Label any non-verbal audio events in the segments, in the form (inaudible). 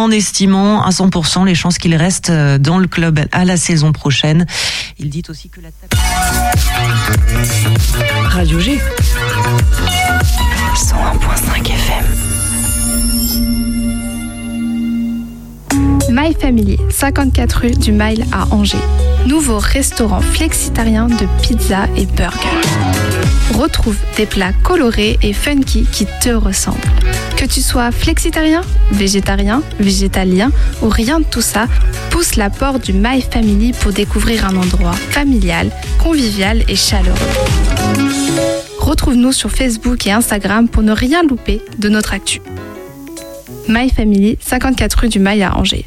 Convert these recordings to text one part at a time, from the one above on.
en estimant à 100% les chances qu'il reste euh, dans le club à la saison prochaine. Il dit aussi que la Radio G 101.5 FM My Family, 54 rue du Mile à Angers. Nouveau restaurant flexitarien de pizza et burger. Retrouve des plats colorés et funky qui te ressemblent. Que tu sois flexitarien, végétarien, végétalien ou rien de tout ça, pousse la porte du My Family pour découvrir un endroit familial, convivial et chaleureux. Retrouve-nous sur Facebook et Instagram pour ne rien louper de notre actu. My Family, 54 rue du Mail à Angers.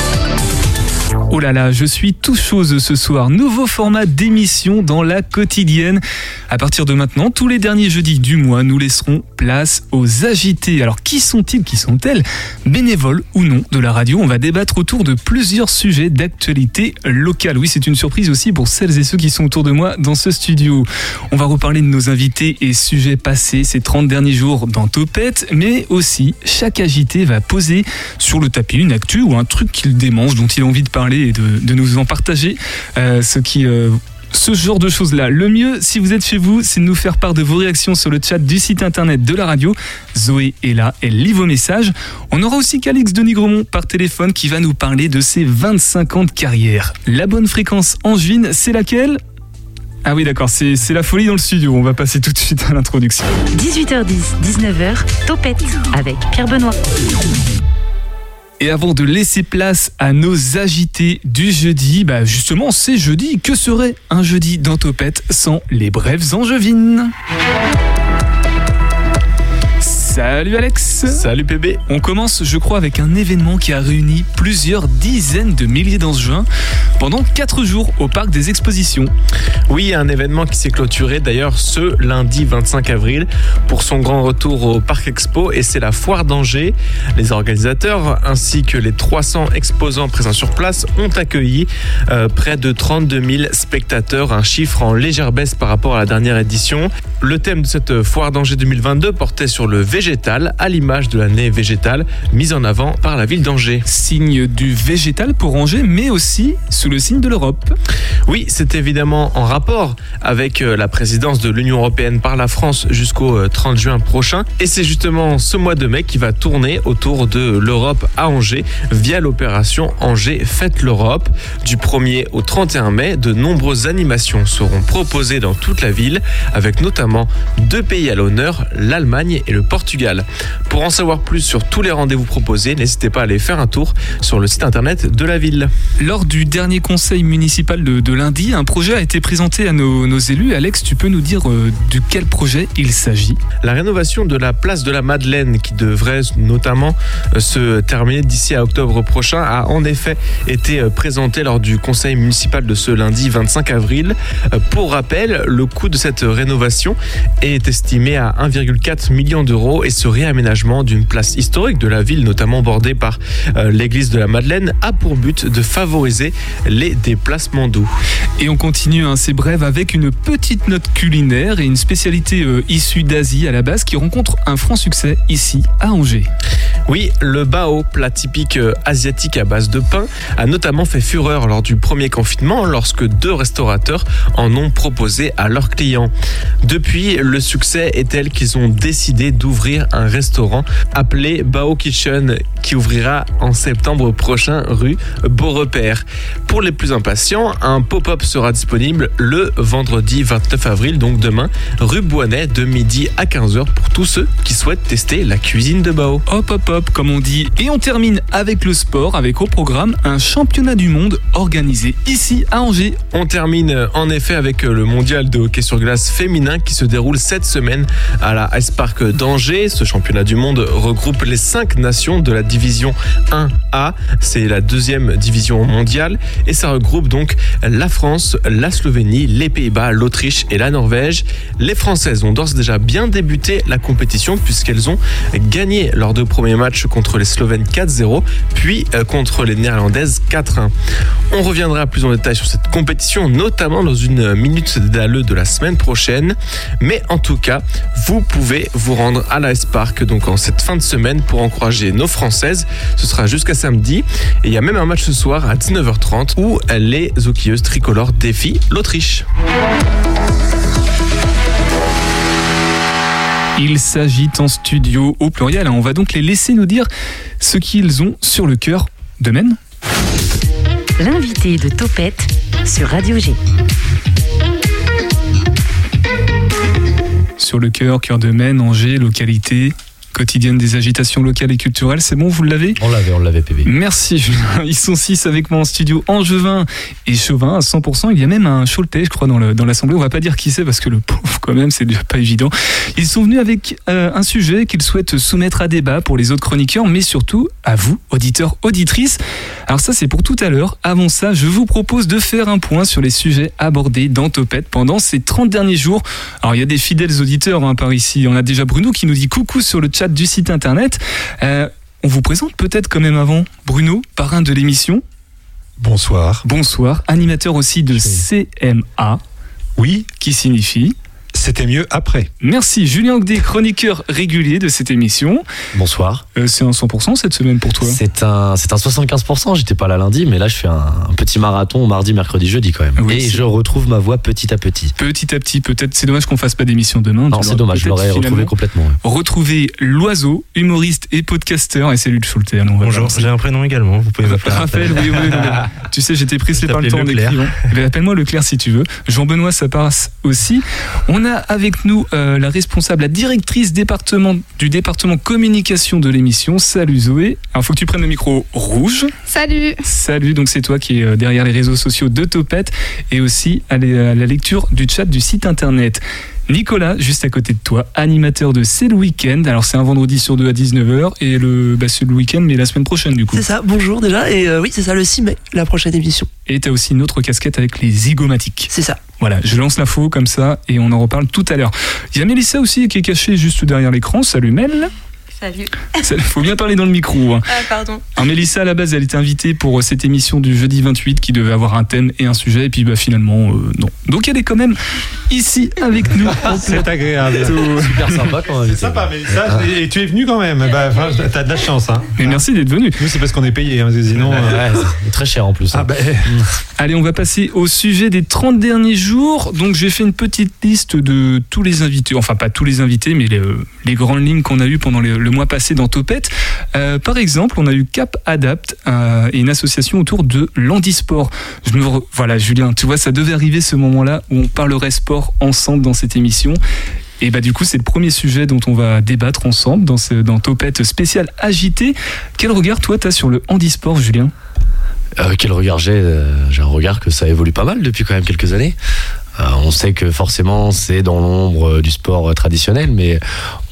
Oh là là, je suis tout chose ce soir. Nouveau format d'émission dans la quotidienne. À partir de maintenant, tous les derniers jeudis du mois, nous laisserons place aux agités. Alors, qui sont-ils, qui sont-elles? Bénévoles ou non de la radio On va débattre autour de plusieurs sujets d'actualité locale. Oui, c'est une surprise aussi pour celles et ceux qui sont autour de moi dans ce studio. On va reparler de nos invités et sujets passés ces 30 derniers jours dans Topette, mais aussi chaque agité va poser sur le tapis une actu ou un truc qu'il démange, dont il a envie de parler et de, nous en partager euh, ce qui euh, ce genre de choses-là. Le mieux, si vous êtes chez vous, c'est de nous faire part de vos réactions sur le chat du site internet de la radio. Zoé est là, elle lit vos messages. On aura aussi Calix de Nigremont par téléphone qui va nous parler de ses 25 ans de carrière. La bonne fréquence angevine, c'est laquelle? Ah oui d'accord, c'est la folie dans le studio, on va passer tout de suite à l'introduction. 18h10, 19h, Topette avec Pierre Benoît. Et avant de laisser place à nos agités du jeudi, bah justement c'est jeudi, que serait un jeudi dans sans les brèves angevines? Salut Alex Salut PB On commence je crois avec un événement qui a réuni plusieurs dizaines de milliers d'Angevins pendant 4 jours au parc des expositions. Oui, un événement qui s'est clôturé d'ailleurs ce lundi 25 avril pour son grand retour au parc expo et c'est la foire d'Angers. Les organisateurs ainsi que les 300 exposants présents sur place ont accueilli euh, près de 32 000 spectateurs, un chiffre en légère baisse par rapport à la dernière édition. Le thème de cette foire d'Angers 2022 portait sur le végétal, à l'image de l'année végétale mise en avant par la ville d'Angers. Signe du végétal pour Angers, mais aussi sous le signe de l'Europe. Oui, c'est évidemment en rapport avec euh, la présidence de l'Union européenne par la France jusqu'au 30 euh, juin prochain. Et c'est justement ce mois de mai qui va tourner autour de l'Europe à Angers via l'opération Angers Fête l'Europe. Du 1er au 31 mai, de nombreuses animations seront proposées dans toute la ville, avec notamment deux pays à l'honneur, l'Allemagne et le Portugal. Pour en savoir plus sur tous les rendez-vous proposés, n'hésitez pas à aller faire un tour sur le site internet de la ville. Lors du dernier conseil municipal de, lundi, un projet a été présenté à nos, élus. Alex, tu peux nous dire euh, de quel projet il s'agit? La rénovation de la place de la Madeleine, qui devrait notamment euh, se terminer d'ici à octobre prochain, a en effet été euh, présentée lors du conseil municipal de ce lundi 25 avril. Pour rappel, le coût de cette rénovation est estimé à 1,4 million d'euros et ce réaménagement d'une place historique de la ville, notamment bordée par l'église de la Madeleine, a pour but de favoriser les déplacements doux. Et on continue hein, ces brèves avec une petite note culinaire et une spécialité euh, issue d'Asie à la base qui rencontre un franc succès ici à Angers. Oui, le bao, plat typique euh, asiatique à base de pain, a notamment fait fureur lors du premier confinement lorsque deux restaurateurs en ont proposé à leurs clients. Depuis, le succès est tel qu'ils ont décidé d'ouvrir un restaurant appelé Bao Kitchen qui ouvrira en septembre prochain rue Beaurepaire. Pour les plus impatients, un pop-up sera disponible le vendredi 29 avril, donc demain, rue Boinet de midi à 15h pour tous ceux qui souhaitent tester la cuisine de Bao. Hop hop hop comme on dit. Et on termine avec le sport, avec au programme un championnat du monde organisé ici à Angers. On termine en effet avec le mondial de hockey sur glace féminin qui se déroule cette semaine à la Ice Park d'Angers. Ce championnat du monde regroupe les cinq nations de la division 1A. C'est la deuxième division mondiale et ça regroupe donc la France, la Slovénie, les Pays-Bas, l'Autriche et la Norvège. Les Françaises ont d'ores déjà bien débuté la compétition puisqu'elles ont gagné leurs deux premiers matchs match contre les Slovènes 4-0, puis euh, contre les Néerlandaises 4-1. On reviendra plus en détail sur cette compétition, notamment dans une minute d'alleux de la semaine prochaine. Mais en tout cas, vous pouvez vous rendre à l'Ice Park donc en cette fin de semaine pour encourager nos Françaises. Ce sera jusqu'à samedi. Et il y a même un match ce soir à 19h30 où les hockeyeuses tricolores défient l'Autriche. Il s'agit en studio au pluriel. On va donc les laisser nous dire ce qu'ils ont sur le cœur de Men. L'invité de Topette sur Radio G. Sur le cœur, cœur de Men, Angers, localité, quotidienne des agitations locales et culturelles. C'est bon, vous l'avez On l'avait, on l'avait, PB. Merci. Ils sont six avec moi en studio, Angevin et Chauvin à 100%. Il y a même un Choletais, je crois, dans le- dans l'Assemblée. On va pas dire qui c'est parce que le pauvre, quand même, c'est déjà pas évident. Ils sont venus avec euh, un sujet qu'ils souhaitent soumettre à débat pour les autres chroniqueurs, mais surtout à vous, auditeurs, auditrices. Alors ça, c'est pour tout à l'heure. Avant ça, je vous propose de faire un point sur les sujets abordés dans Topette pendant ces 30 derniers jours. Alors il y a des fidèles auditeurs hein, par ici. On a déjà Bruno qui nous dit coucou sur le chat du site internet. Euh, on vous présente peut-être quand même avant Bruno, parrain de l'émission. Bonsoir. Bonsoir, animateur aussi de CMA, Oui, qui signifie. C'était mieux après. Merci Julien Ogdé, chroniqueur régulier de cette émission. Bonsoir. Euh, c'est un 100% cette semaine pour toi. C'est un, c'est un 75%. J'étais pas là lundi, mais là, je fais un, un petit marathon mardi, mercredi, jeudi quand même. Oui, Et c'est- je retrouve ma voix petit à petit. Petit à petit, peut-être, c'est dommage qu'on fasse pas d'émission demain. Non, c'est dommage, je l'aurais retrouvé complètement. ouais. Retrouver l'oiseau, humoriste et podcasteur, et c'est le Schulte. Bonjour, j'ai un prénom également, vous pouvez m'appeler Raphaël, oui, oui, oui, oui. (laughs) Tu sais, j'étais pressé Je par le temps en écrivant. Appelle-moi Leclerc si tu veux. Jean-Benoît, ça passe aussi. On a avec nous euh, la responsable, la directrice département, du département communication de l'émission. Salut Zoé. Alors, faut que tu prennes le micro rouge. Salut Salut, donc c'est toi qui es euh, derrière les réseaux sociaux de Topette et aussi à la à la lecture du chat du site internet. Nicolas, juste à côté de toi, animateur de C'est le week-end. Alors c'est un vendredi sur deux à 19h et le, bah, c'est le week-end mais la semaine prochaine du coup. C'est ça, bonjour déjà. Et euh, oui, c'est ça, le 6 mai, la prochaine émission. Et tu as aussi une autre casquette avec les zygomatiques. C'est ça. Voilà, je lance l'info comme ça et on en reparle tout à l'heure. Il y a Mélissa aussi qui est cachée juste derrière l'écran. Salut Mel. Salut. (laughs) Il faut bien parler dans le micro. hein. Ah, pardon. Alors Mélissa, à la base, elle était invitée pour euh, cette émission du jeudi 28 qui devait avoir un thème et un sujet. Et puis bah, finalement, euh, non. Donc elle est quand même ici avec nous. en (laughs) C'est agréable. Super sympa quand C'est sympa, mais ça, et tu es venu quand même. Bah, enfin, t'as de la chance. Hein. Mais merci d'être venu. Nous, c'est parce qu'on est payé, hein, sinon. euh, Ouais, c'est très cher en plus. Ah, bah, (laughs) Allez, on va passer au sujet des 30 derniers jours. Donc, j'ai fait une petite liste de tous les invités, enfin pas tous les invités, mais les, les grandes lignes qu'on a eues pendant les- le mois passé dans Topette. Euh, par exemple, on a eu Cap Adapt euh, et une association autour de l'handisport. Je me re- Voilà, Julien, tu vois, ça devait arriver ce moment-là où on parlerait sport ensemble dans cette émission. Et bah du coup, c'est le premier sujet dont on va débattre ensemble dans, ce, dans Topette spécial agité. Quel regard, toi, tu as sur le handisport, Julien? Euh, quel regard j'ai? J'ai un regard que ça évolue pas mal depuis quand même quelques années. Euh, on sait que forcément c'est dans l'ombre euh, du sport euh, traditionnel, mais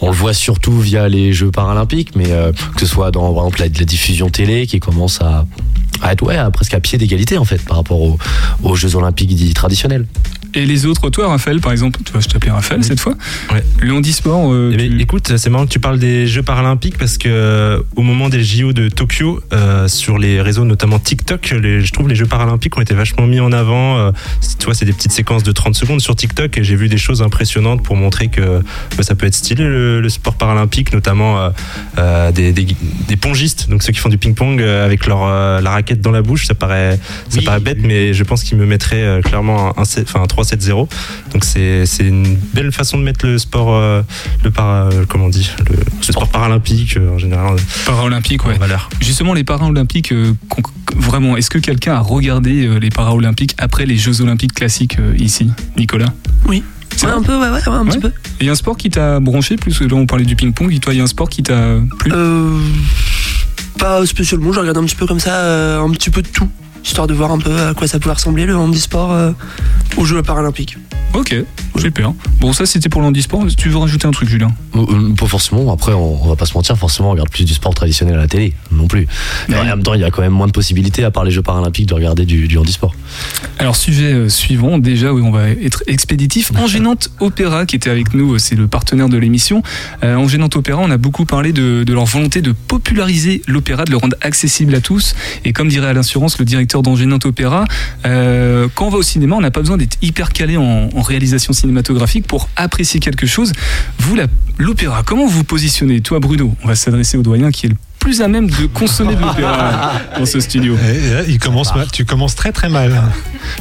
on le voit surtout via les Jeux paralympiques, mais euh, que ce soit dans par exemple la, la diffusion télé qui commence à, à être ouais, à presque à pied d'égalité en fait par rapport aux, aux Jeux olympiques dits traditionnels. Et les autres, toi, Raphaël, par exemple, tu vois, je t'appelle Raphaël cette fois. Ouais. Le handisport, euh, Eh tu- écoute, c'est marrant que tu parles des Jeux paralympiques parce que euh, au moment des JO de Tokyo, euh, sur les réseaux notamment TikTok, les- je trouve les Jeux paralympiques ont été vachement mis en avant. Euh, c'est- tu vois, c'est des petites séquences de 30 secondes sur TikTok et j'ai vu des choses impressionnantes pour montrer que bah, ça peut être stylé le, le sport paralympique, notamment euh, euh, des, des, des pongistes, donc ceux qui font du ping-pong euh, avec leur euh, la raquette dans la bouche. Ça paraît, ça Oui. paraît bête, mais je pense qu'ils me mettraient clairement un, un, un 3-7-0. Donc c'est une belle façon de mettre le sport, euh, le para, comment on dit, le, le sport paralympique en général paralympique, ouais. valeur. Justement, les paralympiques, vraiment, est-ce que quelqu'un a regardé les paralympiques après les Jeux olympiques classiques euh, Nicolas Oui. Ouais, un peu, ouais, ouais, ouais, un petit peu. Il y a un sport qui t'a branché plus Là, on parlait du ping-pong. Et toi, il y a un sport qui t'a plu? Euh, pas spécialement, je regarde un petit peu comme ça, euh, un petit peu de tout, histoire de voir un peu à quoi ça pouvait ressembler le handisport euh, aux Jeux paralympiques. Ok. Super. Bon, ça c'était pour l'handisport. Tu veux rajouter un truc, Julien? Euh, euh, Pas forcément. Après, on, on va pas se mentir. Forcément, on regarde plus du sport traditionnel à la télé, non plus. Mais en même temps, il y a quand même moins de possibilités, à part les Jeux paralympiques, de regarder du, du handisport. Alors, sujet euh, suivant, déjà, oui, on va être expéditif. Engénante Opéra, qui était avec nous, c'est le partenaire de l'émission. Euh, Opéra, on a beaucoup parlé de, de leur volonté de populariser l'opéra, de le rendre accessible à tous. Et comme dirait Alain Surance, le directeur d'Engénante Opéra, quand on va au cinéma, on n'a pas besoin d'être hyper calé en, en réalisation cinématographique pour apprécier quelque chose. Vous, l'opéra, comment vous vous positionnez Toi, Bruno, on va s'adresser au doyen qui est le plus à même de consommer de l'opéra (laughs) dans ce studio. Il commence mal. Tu commences très très mal.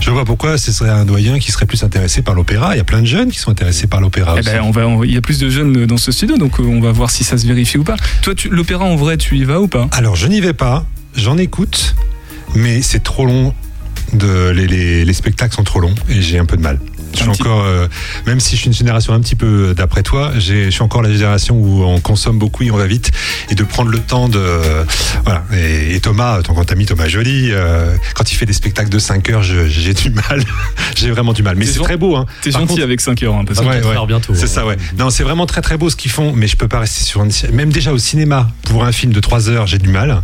Je vois pourquoi ce serait un doyen qui serait plus intéressé par l'opéra. Il y a plein de jeunes qui sont intéressés par l'opéra Eh aussi. ben, on va, on va- il y a plus de jeunes dans ce studio, donc euh, on va voir si ça se vérifie ou pas. Toi, l'opéra en vrai, tu y vas ou pas? Alors, je n'y vais pas, j'en écoute, mais c'est trop long. De, les, les- les spectacles sont trop longs et j'ai un peu de mal. Je suis encore, euh, même si je suis une génération un petit peu d'après toi, je suis encore la génération où on consomme beaucoup et on va vite, et de prendre le temps de, voilà. Et, et Thomas, ton grand ami Thomas Joly, euh, quand il fait des spectacles de 5 heures, j'ai du mal, (laughs) j'ai vraiment du mal. Mais c'est très beau, hein. T'es gentil contre- avec 5 heures, hein, parce que- Ouais, ouais. bientôt. C'est ça, ouais. Non, c'est vraiment très très beau ce qu'ils font, mais je peux pas rester sur une. Même déjà au cinéma, pour un film de 3 heures, j'ai du mal.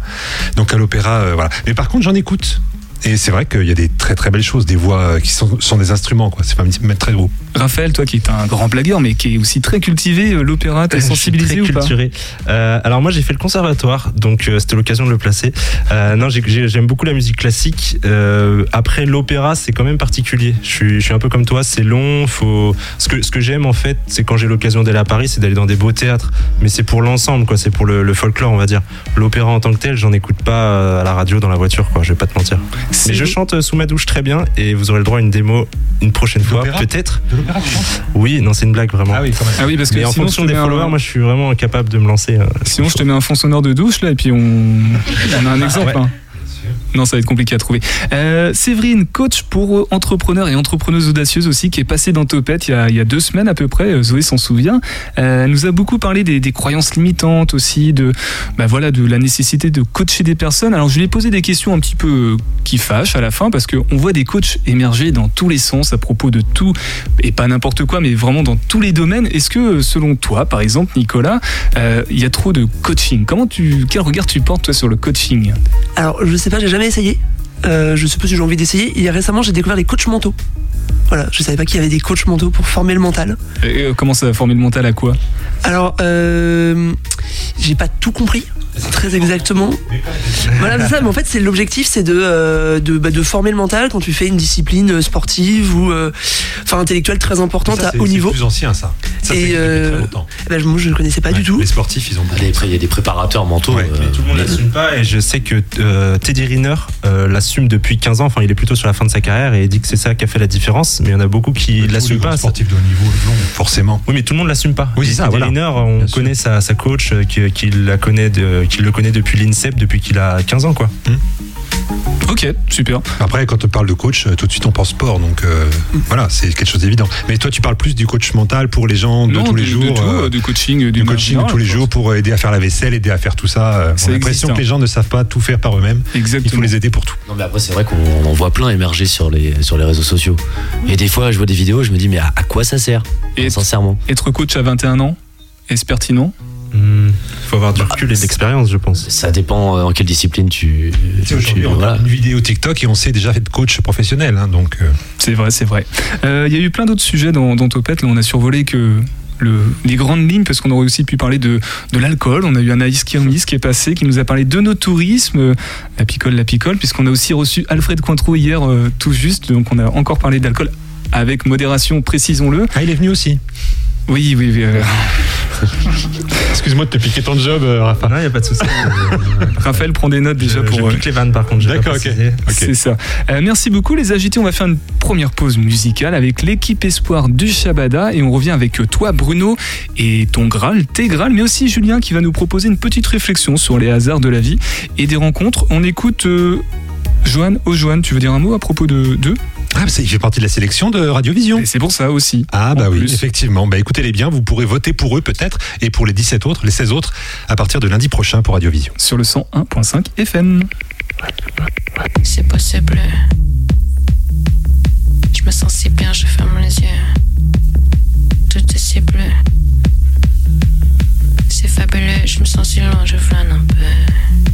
Donc à l'opéra, euh, voilà. Mais par contre, j'en écoute. Et c'est vrai qu'il y a des très très belles choses, des voix qui sont, sont des instruments, quoi. C'est pas même très beau. Raphaël, toi qui es un grand blagueur, mais qui est aussi très cultivé, euh, l'opéra, t'es (laughs) Je suis sensibilisé très ou pas culturé. Euh, alors moi j'ai fait le conservatoire, donc euh, c'était l'occasion de le placer. Euh, non, j'ai- j'ai- j'aime beaucoup la musique classique. Euh, après l'opéra, c'est quand même particulier. Je suis, je suis un peu comme toi, c'est long. Faut ce que ce que j'aime en fait, c'est quand j'ai l'occasion d'aller à Paris, c'est d'aller dans des beaux théâtres. Mais c'est pour l'ensemble, quoi. C'est pour le, le folklore, on va dire. L'opéra en tant que tel, j'en écoute pas à la radio dans la voiture, quoi. Je vais pas te mentir. Mais je chante sous ma douche très bien et vous aurez le droit à une démo une prochaine fois, peut-être. De l'opéra, tu chantes Oui, non, c'est une blague vraiment. oui, quand même. Ah oui, parce que Mais en sinon, fonction je te des mets un- followers, moi je suis vraiment incapable de me lancer. euh, Sinon, je te mets un fond sonore de douche là, et puis on, on a un exemple. Ouais. hein. Non, ça va être compliqué à trouver. Euh, Séverine, coach pour euh, entrepreneurs et entrepreneuses audacieuses aussi, qui est passée dans Topette il y a, deux semaines à peu près. euh, Zoé s'en souvient. Euh, elle nous a beaucoup parlé des, croyances limitantes aussi, de, bah voilà, de la nécessité de coacher des personnes. Alors, je lui ai posé des questions un petit peu euh, qui fâchent à la fin, parce qu'on voit des coachs émerger dans tous les sens à propos de tout, et pas n'importe quoi, mais vraiment dans tous les domaines. Est-ce que, selon toi, par exemple, Nicolas, euh, il y a trop de coaching? Comment tu, quel regard tu portes toi sur le coaching? Alors, je sais pas, j'ai jamais essayé. Euh, je sais pas si j'ai envie d'essayer. Et récemment, j'ai découvert les coachs mentaux. Voilà, je savais pas qu'il y avait des coachs mentaux pour former le mental. Et, euh, Comment ça va former le mental à quoi? Alors, euh, j'ai pas tout compris, très exactement. Voilà, c'est ça, mais en fait, c'est l'objectif, c'est de, euh, de, bah, de former le mental quand tu fais une discipline sportive ou euh, enfin intellectuelle très importante Ça, à c'est- haut c'est niveau. plus ancien, ça. Ça, Et, c'est euh, très longtemps. Ben, moi, je ne connaissais pas Ouais, du tout. Les sportifs, ils ont. Après, il y a des préparateurs mentaux. Ouais, euh, Mais tout le monde l'assume pas et je sais que euh, Teddy Riner euh, l'assume depuis 15 ans, enfin il est plutôt sur la fin de sa carrière et il dit que c'est ça qui a fait la différence, mais il y en a beaucoup qui les l'assument pas. sportifs de haut niveau, non, forcément. Oui, mais tout le monde l'assume pas. Oui, c'est ça, Teddy voilà. Riner, on connaît sa, sa coach euh, qui, qui la connaît de, qui le connaît depuis l'INSEP, depuis qu'il a 15 ans quoi. Ok, super. Après, quand on parle de coach, euh, tout de suite on pense sport, donc euh, voilà, c'est quelque chose d'évident. Mais toi, tu parles plus du coach mental pour les gens de non, tous les jours. de tout, euh, du coaching, du, du coaching de tous les jours pour aider à faire la vaisselle, aider à faire tout ça. Ça On a existe, l'impression hein. que les gens ne savent pas tout faire par eux-mêmes. Il faut Exactement. les aider pour tout. Non mais après c'est vrai qu'on on en voit plein émerger sur les sur les réseaux sociaux. Et des fois je vois des vidéos, je me dis mais à, à quoi ça sert? Et Sincèrement. être coach à 21 ans, est-ce pertinent? Il faut avoir du recul et de l'expérience, je pense. Ça dépend euh, en quelle discipline tu. Tu Aujourd'hui, on voilà. regarde une vidéo TikTok et on sait déjà fait de coach professionnel. hein, donc, euh, C'est vrai, c'est vrai. Euh, Il y a eu plein d'autres sujets dans, dans Topette. Là, on a survolé que le, les grandes lignes, parce qu'on aurait aussi pu parler de, de l'alcool. On a eu Anaïs Kirmis qui est passé, qui nous a parlé de nos tourismes, euh, la picole, la picole, puisqu'on a aussi reçu Alfred Cointreau hier, euh, tout juste. Donc, on a encore parlé d'alcool avec modération, précisons-le. Ah, il est venu aussi. Oui, oui, oui. euh, (laughs) Excuse-moi de te piquer ton job, euh, Rafa. Non, il n'y a pas de souci. (laughs) Raphaël prend des notes déjà je, pour. je pique les vannes par contre. D'accord, ok. C'est ça. Euh, merci beaucoup les agités. On va faire une première pause musicale avec l'équipe espoir du Shabada et on revient avec toi Bruno et ton Graal, tes Graal, mais aussi Julien qui va nous proposer une petite réflexion sur les hasards de la vie et des rencontres. On écoute euh, Joanne. Oh Joanne, tu veux dire un mot à propos de d'eux? Ah, il fait partie de la sélection de Radiovision. Et c'est pour ça aussi. Ah, bah oui, effectivement. Bah écoutez-les bien, vous pourrez voter pour eux peut-être et pour les 17 autres, les 16 autres, à partir de lundi prochain pour Radiovision. Sur le 101.5 FM. C'est possible. Je me sens si bien, je ferme les yeux. Tout est si bleu. C'est fabuleux, je me sens si loin, je flâne un peu.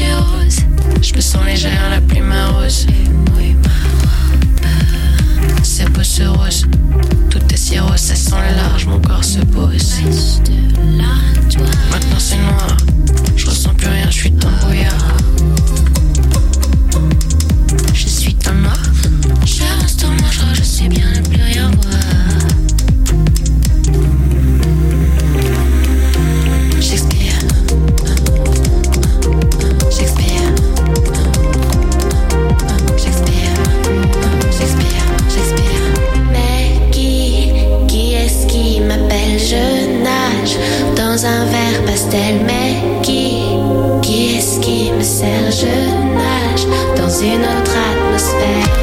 Rose, je me sens légère, la plume rose. C'est beau ce rose, tout est si rose, ça sent large, mon corps se pose. Maintenant c'est noir, je ressens plus rien, je suis dans le brouillard. Une autre atmosphère.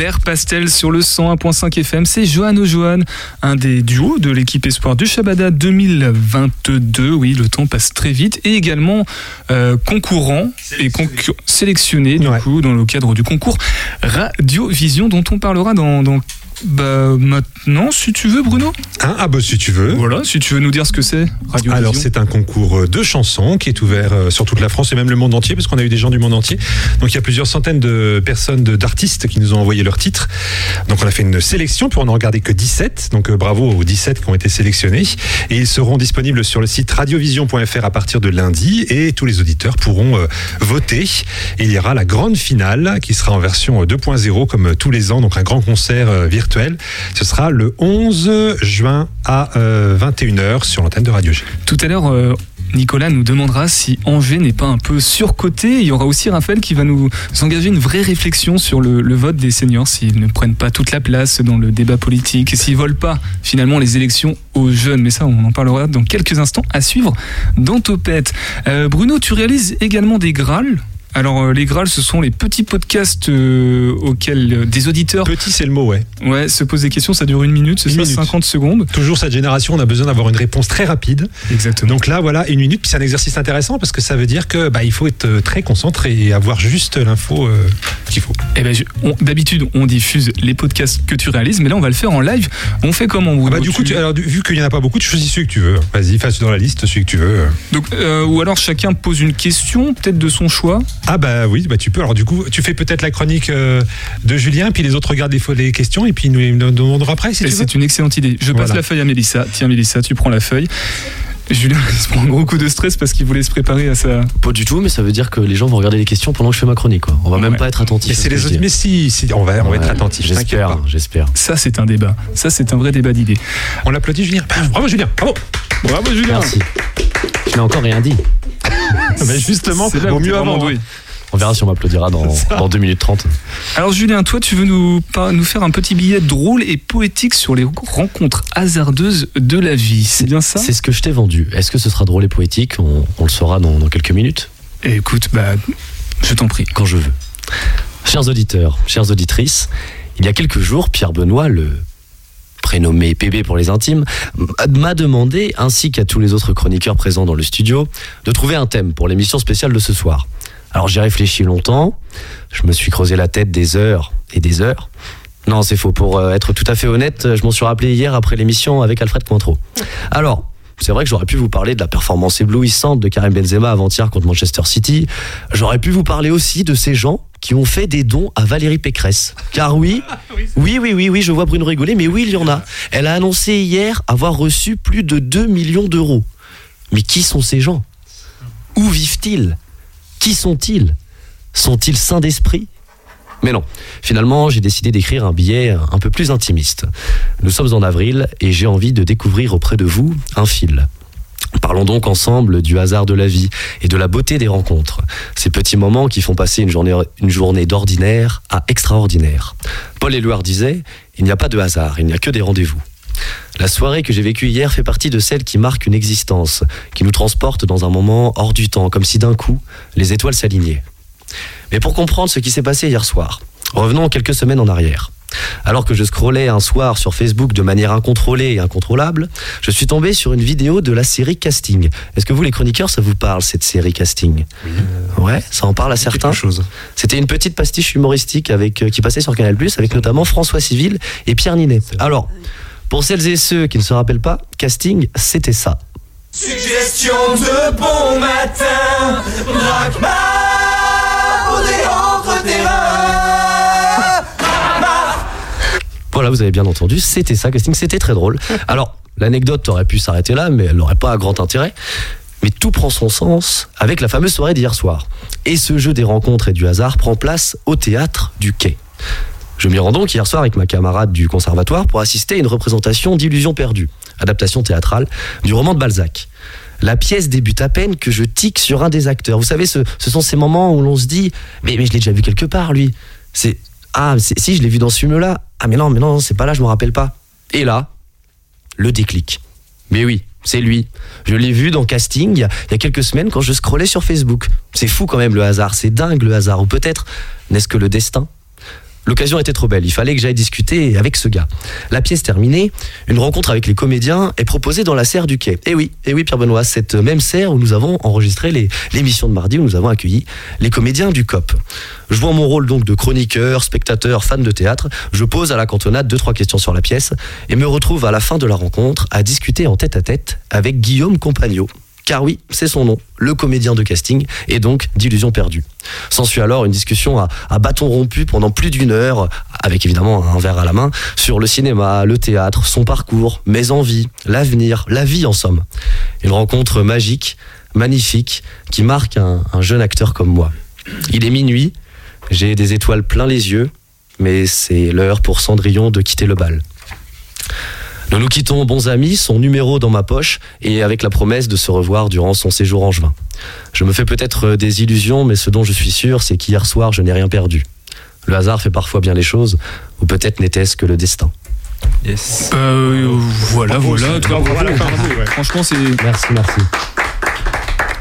Vert pastel sur le 101.5 FM, c'est Johan Johan, un des duos de l'équipe Espoir du Shabada 2022. Oui, le temps passe très vite. Et également euh, concourant et sélectionné du coup dans le cadre du concours Radio-Vision dont on parlera dans, dans- bah, maintenant, si tu veux, Bruno. Hein ah bah si tu veux. Voilà, si tu veux nous dire ce que c'est Radio Alors c'est un concours de chansons qui est ouvert euh, sur toute la France et même le monde entier parce qu'on a eu des gens du monde entier. Donc il y a plusieurs centaines de personnes, d'artistes qui nous ont envoyé leurs titres. Donc on a fait une sélection puis on n'en regardé que 17. Donc euh, bravo aux 17 qui ont été sélectionnés et ils seront disponibles sur le site radiovision.fr à partir de lundi et tous les auditeurs pourront euh, voter. Et il y aura la grande finale qui sera en version euh, 2.0 comme euh, tous les ans, donc un grand concert euh, Ce sera le 11 juin à euh, 21h sur l'antenne de Radio G. Tout à l'heure, euh, Nicolas nous demandera si Angers n'est pas un peu surcoté. Il y aura aussi Raphaël qui va nous engager une vraie réflexion sur le, vote des seniors, s'ils ne prennent pas toute la place dans le débat politique, s'ils volent pas finalement les élections aux jeunes. Mais ça, on en parlera dans quelques instants à suivre dans Topette. Euh, Bruno, tu réalises également des Graals. Alors euh, les Graals, ce sont les petits podcasts euh, auxquels euh, des auditeurs... Petit, c'est le mot, ouais. Ouais, se posent des questions, ça dure une minute, c'est ça, minute. 50 secondes. Toujours cette génération, on a besoin d'avoir une réponse très rapide. Exactement. Donc là, voilà, une minute. Puis c'est un exercice intéressant parce que ça veut dire que bah, il faut être très concentré et avoir juste l'info euh, qu'il faut. Eh ben, d'habitude, on diffuse les podcasts que tu réalises, mais là, on va le faire en live. On fait comment, Ah bah, du coup, tu- alors, vu qu'il n'y en a pas beaucoup, tu choisis celui que tu veux. Vas-y, fasse dans la liste celui que tu veux. Donc, ou alors chacun pose une question, peut-être de son choix. Ah bah oui, bah tu peux. Alors du coup, tu fais peut-être la chronique euh, de Julien, puis les autres regardent les, les questions et puis nous les demanderont après si c'est une excellente idée. Je passe Voilà. la feuille à Mélissa. Tiens, Mélissa, tu prends la feuille. Julien il se prend un gros coup de stress parce qu'il voulait se préparer à sa. Pas du tout, mais ça veut dire que les gens vont regarder les questions pendant que je fais ma chronique. Quoi. On va même Ouais. pas être attentif. Mais les autres. Mais si, si, on va, on va être attentif. J'espère, j'espère. Ça, c'est un débat. Ça, c'est un vrai débat d'idées. On l'applaudit, Julien. Bravo, Julien. Bravo. Bravo, Julien. Merci. Je n'ai encore rien dit. (laughs) Bah, justement, C'est là vaut mieux avant. doué. On verra si on m'applaudira dans, dans 2 minutes 30. Alors, Julien, toi, tu veux nous, nous faire un petit billet drôle et poétique sur les rencontres hasardeuses de la vie. C'est bien ça? C'est ce que je t'ai vendu. Est-ce que ce sera drôle et poétique? On, on le saura dans, dans quelques minutes. Écoute, bah, je t'en prie. Quand je veux. Chers auditeurs, chères auditrices, il y a quelques jours, Pierre Benoît, le prénommé PB pour les intimes, m'a demandé, ainsi qu'à tous les autres chroniqueurs présents dans le studio, de trouver un thème pour l'émission spéciale de ce soir. Alors j'ai réfléchi longtemps, je me suis creusé la tête des heures et des heures. Non, c'est faux. Pour euh, être tout à fait honnête, je m'en suis rappelé hier après l'émission avec Alfred Cointreau. Alors, c'est vrai que j'aurais pu vous parler de la performance éblouissante de Karim Benzema avant-hier contre Manchester City. J'aurais pu vous parler aussi de ces gens qui ont fait des dons à Valérie Pécresse. Car oui, (laughs) oui, oui, oui, oui, je vois Bruno rigoler, mais oui, il y en a. Elle a annoncé hier avoir reçu plus de 2 millions d'euros. Mais qui sont ces gens? Où vivent-ils? Qui sont-ils? Sont-ils saints d'esprit? Mais non, finalement, j'ai décidé d'écrire un billet un peu plus intimiste. Nous sommes en avril et j'ai envie de découvrir auprès de vous un fil. Parlons donc ensemble du hasard de la vie et de la beauté des rencontres. Ces petits moments qui font passer une journée, une journée d'ordinaire à extraordinaire. Paul Éluard disait Il n'y a pas de hasard, il n'y a que des rendez-vous. La soirée que j'ai vécue hier fait partie de celles qui marquent une existence, qui nous transporte dans un moment hors du temps, comme si d'un coup, les étoiles s'alignaient. Mais pour comprendre ce qui s'est passé hier soir, revenons quelques semaines en arrière. Alors que je scrollais un soir sur Facebook de manière incontrôlée et incontrôlable, je suis tombé sur une vidéo de la série Casting. Est-ce que vous, les chroniqueurs, ça vous parle, cette série Casting? Ouais, ça en parle à certains. C'était une petite pastiche humoristique avec, euh, qui passait sur Canal+, avec notamment François Civil et Pierre Ninet. Alors, pour celles et ceux qui ne se rappellent pas, Casting, c'était ça. Suggestion de bon matin. Voilà, vous avez bien entendu, c'était ça, casting, c'était très drôle. Alors, l'anecdote aurait pu s'arrêter là, mais elle n'aurait pas grand intérêt. Mais tout prend son sens avec la fameuse soirée d'hier soir. Et ce jeu des rencontres et du hasard prend place au théâtre du Quai. Je m'y rends donc hier soir avec ma camarade du conservatoire pour assister à une représentation d'Illusions perdues, adaptation théâtrale du roman de Balzac. La pièce débute à peine que je tique sur un des acteurs. Vous savez, ce, sont ces moments où l'on se dit Mais, je l'ai déjà vu quelque part, lui. C'est Ah, si, je l'ai vu dans ce film-là. Ah, mais non, mais non, c'est pas là, je me rappelle pas. Et là, le déclic. Mais oui, c'est lui. Je l'ai vu dans Casting il y a quelques semaines quand je scrollais sur Facebook. C'est fou quand même le hasard, c'est dingue le hasard. Ou peut-être n'est-ce que le destin? L'occasion était trop belle, il fallait que j'aille discuter avec ce gars. La pièce terminée, une rencontre avec les comédiens est proposée dans la serre du quai. Et oui, et oui Pierre Benoît, cette même serre où nous avons enregistré l'émission de mardi, où nous avons accueilli les comédiens du COP. Jouant mon rôle donc de chroniqueur, spectateur, fan de théâtre, je pose à la cantonade deux trois questions sur la pièce et me retrouve à la fin de la rencontre à discuter en tête à tête avec Guillaume Compagnot. Car oui, c'est son nom, le comédien de casting et donc d'illusions perdues. S'ensuit alors une discussion à, bâton rompu pendant plus d'une heure, avec évidemment un verre à la main, sur le cinéma, le théâtre, son parcours, mes envies, l'avenir, la vie en somme. Une rencontre magique, magnifique, qui marque un, un jeune acteur comme moi. Il est minuit, j'ai des étoiles plein les yeux, mais c'est l'heure pour Cendrillon de quitter le bal. Nous nous quittons bons amis, son numéro dans ma poche et avec la promesse de se revoir durant son séjour en juin. Je me fais peut-être euh, des illusions, mais ce dont je suis sûr, c'est qu'hier soir, je n'ai rien perdu. Le hasard fait parfois bien les choses, ou peut-être n'était-ce que le destin. Yes. Euh, voilà, voilà, bravo, ouais. Franchement, c'est. Merci, merci.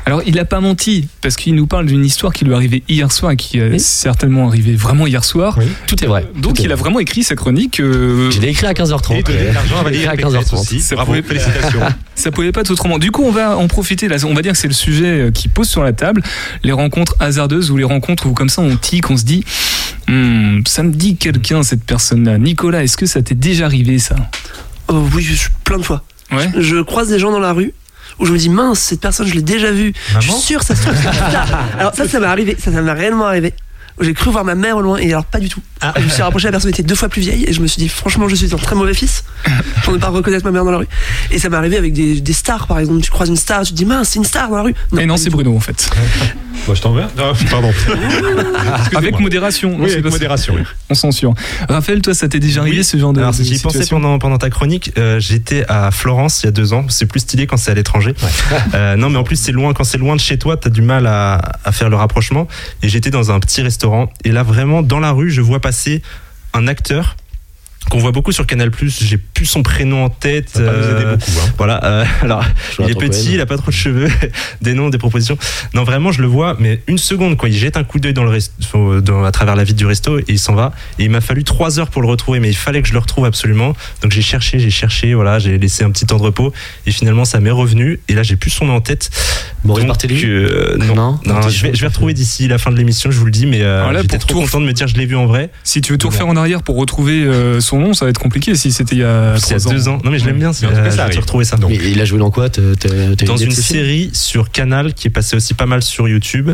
Alors, il n'a pas menti, parce qu'il nous parle d'une histoire qui lui est arrivée hier soir et qui est Oui. certainement arrivée vraiment hier soir. Oui. Tout est vrai. Donc, Tout il a vrai. vraiment écrit sa chronique. euh, Je l'ai écrit à 15h30. Et l'argent écrit à Pécresse 15h30. aussi. Ça Bravo, pouvait- félicitations. (laughs) Ça pouvait pas être autrement. Du coup, on va en profiter. Là, on va dire que c'est le sujet euh, qui pose sur la table. Les rencontres hasardeuses ou les rencontres où, comme ça, on tique, on se dit, Hmm, ça me dit quelqu'un cette personne-là. Nicolas, est-ce que ça t'est déjà arrivé ça? Oh, oui, je- plein de fois. Ouais. Je croise des gens dans la rue où je me dis mince, cette personne, je l'ai déjà vue. Je suis sûr, ça se trouve. ça. Alors ça, ça m'est arrivé. Ça, ça m'est réellement arrivé. J'ai cru voir ma mère au loin et alors pas du tout. Je me suis rapproché, la personne était deux fois plus vieille et je me suis dit franchement je suis un très mauvais fils pour ne pas reconnaître ma mère dans la rue. Et ça m'est arrivé avec des, des stars par exemple. Tu croises une star, tu te dis mince c'est une star dans la rue. Et non, pas c'est. Bruno en fait. Moi, je t'en vais. Non, pardon. Avec modération. Non, Oui, avec pas modération. oui. On censure. Raphaël, toi, ça t'est déjà arrivé Oui. ce genre de, Alors, de j'y ai pensé situation pendant, pendant ta chronique. Euh, J'étais à Florence il y a deux ans. C'est plus stylé quand c'est à l'étranger. (laughs) Euh, non, mais en plus, c'est loin. Quand c'est loin de chez toi, t'as du mal à, à faire le rapprochement. Et j'étais dans un petit restaurant. Et là, vraiment, dans la rue, je vois un acteur qu'on voit beaucoup sur Canal+. J'ai plus son prénom en tête. Ça Euh, beaucoup. hein. Voilà. euh, alors, il est petit, il a pas trop de cheveux, (laughs) des noms, des propositions. Non, vraiment, je le vois, mais une seconde, quoi. Il jette un coup d'œil dans le resto, dans- à travers la vitre du resto et il s'en va. Et il m'a fallu trois heures pour le retrouver, mais il fallait que je le retrouve absolument. Donc j'ai cherché, j'ai cherché, voilà, j'ai laissé un petit temps de repos et finalement ça m'est revenu. Et là, j'ai plus son nom en tête. Maurice Donc, Barthélémy euh, non, Non, non, non, je vais, je vais retrouver d'ici la fin de l'émission, je vous le dis, mais euh, là, j'étais trop content de me dire je l'ai vu en vrai. Si tu veux tout refaire en arrière pour retrouver euh, son nom, ça va être compliqué si c'était il y a C'est il y a trois ans. deux ans. Non, mais je l'aime bien, c'est, cas, euh, ça. Donc, Mais il a joué dans quoi dans une série sur Canal qui est passée aussi pas mal sur YouTube.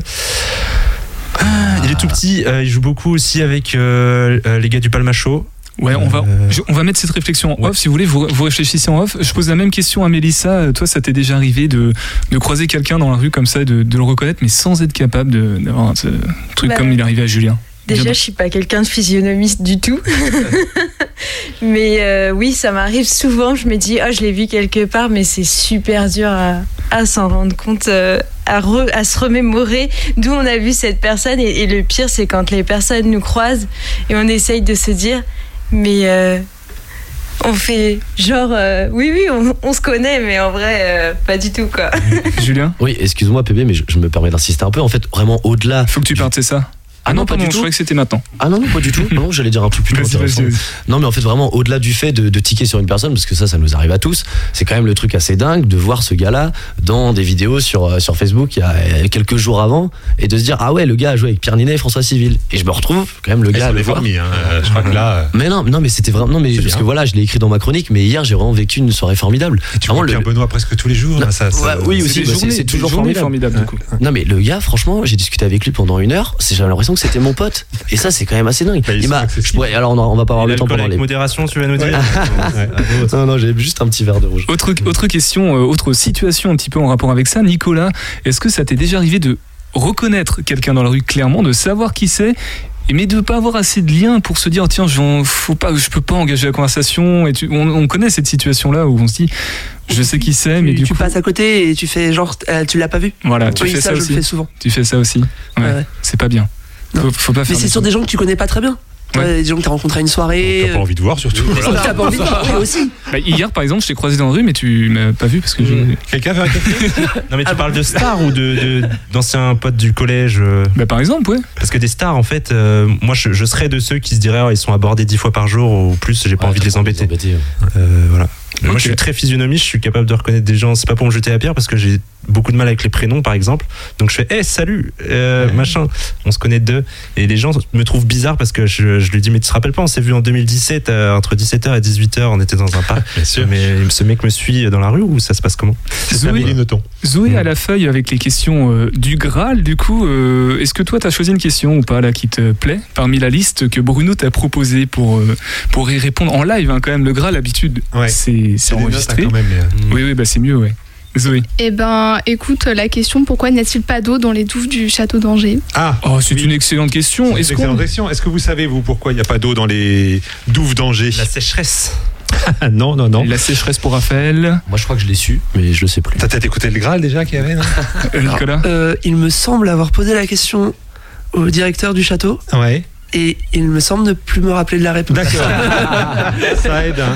Ah, Il est tout petit, euh, il joue beaucoup aussi avec euh, euh, les gars du Palmacho. Ouais, on va, Euh, je- on va mettre cette réflexion en ouais. off. Si vous voulez, vous, vous réfléchissez en off. Je pose la même question à Mélissa. Toi, ça t'est déjà arrivé de, de croiser quelqu'un dans la rue comme ça, et de, de le reconnaître, mais sans être capable de- d'avoir un ce truc Bah, comme il est arrivé à Julien? Déjà, je suis pas quelqu'un de physionomiste du tout. (laughs) mais euh, oui, ça m'arrive souvent. Je me dis, oh, je l'ai vu quelque part, mais c'est super dur à, à s'en rendre compte, euh, à, re- à se remémorer d'où on a vu cette personne. Et, et le pire, c'est quand les personnes nous croisent et on essaye de se dire, mais. euh, on fait genre, euh, oui, oui, on, on se connaît, mais en vrai, euh, pas du tout, quoi. (laughs) Julien? Oui, excuse-moi, PB, mais je, je me permets d'insister un peu. En fait, vraiment au-delà. Faut que tu partes, c'est ça? Ah non, pas du Je tout. croyais que c'était maintenant. Ah non, non, pas du tout. Non, j'allais dire un truc (laughs) vas-y, intéressant. Non, mais en fait, vraiment, au-delà du fait de, de tiquer sur une personne, parce que ça, ça nous arrive à tous, c'est quand même le truc assez dingue de voir ce gars-là dans des vidéos sur, euh, sur Facebook il y a euh, quelques jours avant et de se dire, ah ouais, le gars a joué avec Pierre Ninet et François Civil. Et je me retrouve quand même le gars sont le voir. fourmis, hein. Euh, Je crois que là. Mais non, non, mais c'était vraiment. Non, mais parce bien. que voilà, je l'ai écrit dans ma chronique, mais hier, j'ai vraiment vécu une soirée formidable. Tu Vraiment, vois le- Benoît presque tous les jours. Non, ça, ça- ouais, oui, aussi, bah, c'est- des toujours formidable. formidables, du coup. Non mais le gars, franchement, j'ai discuté avec lui pendant une heure. c'est- J'avais l'impression que c'était mon pote. Et ça, c'est quand même assez dingue. Bah, Il m'a. accessibles. Ouais, alors on, va pas avoir le temps avec les. modération, tu vas nous dire Non, non, j'ai juste un petit verre de rouge. Autre, autre question, euh, autre situation un petit peu en rapport avec ça. Nicolas, est-ce que ça t'est déjà arrivé de reconnaître quelqu'un dans la rue clairement, de savoir qui c'est mais de pas avoir assez de liens pour se dire tiens faut pas je peux pas engager la conversation et tu- on, on connaît cette situation là où on se dit je sais qui c'est mais tu, du tu coup passes à côté et tu fais genre, euh, tu l'as pas vu. voilà tu oui, fais ça, ça, je aussi le fais souvent. tu fais ça aussi ouais, Ouais, ouais. c'est pas bien faut, faut pas Mais c'est sur des gens que tu connais pas très bien. Ouais. Des gens que t'as rencontrés à une soirée. T'as pas envie de voir surtout. T'as pas envie de voir, oui, aussi. Bah, hier par exemple je t'ai croisé dans la rue mais tu m'as pas vu parce que j'ai Quelqu'un veut un (laughs) café Non, mais tu parles de stars ou de de- d'anciens potes du collège euh, bah, par exemple ouais Parce que des stars, en fait, euh, moi, je, je serais de ceux qui se diraient, oh, ils sont abordés dix fois par jour ou plus, j'ai pas envie de les embêter. Euh, voilà. Moi, je suis très physionomie, je suis capable de reconnaître des gens. C'est pas pour me jeter à pierre parce que j'ai beaucoup de mal avec les prénoms, par exemple. Donc je fais, hé, salut, euh, machin. On se connaît deux. Et les gens me trouvent bizarre parce que je, je lui dis, mais tu te rappelles pas, on s'est vu en 2017, euh, entre 17h et 18h, on était dans un parc. (laughs) Bien sûr. Mais ce mec me suit dans la rue ou ça se passe comment? Zoé à la feuille avec les questions euh, du Graal, du coup, euh, est-ce que toi t'as choisi une question ou pas là qui te plaît? Parmi la liste que Bruno t'a proposée pour, euh, pour y répondre en live hein, quand même le Graal d'habitude Ouais. c'est notes, hein, enregistré. quand même. mais, Oui oui bah c'est mieux ouais. Zoé. Eh ben, écoute, la question pourquoi n'y a-t-il pas d'eau dans les douves du château d'Angers? Ah, Oh c'est Oui. une excellente question. Est-ce qu'on. Est-ce que vous savez, vous, pourquoi il n'y a pas d'eau dans les douves d'Angers? La sécheresse. (laughs) Non, non, non. la sécheresse pour Raphaël, Moi, je crois que je l'ai su, mais je le sais plus. T'as peut-être écouté le Graal déjà qu'il y avait, non Euh, Nicolas. Euh, il me semble avoir posé la question au directeur du château Ouais. et il me semble ne plus me rappeler de la réponse. D'accord. (laughs) Ça aide. hein.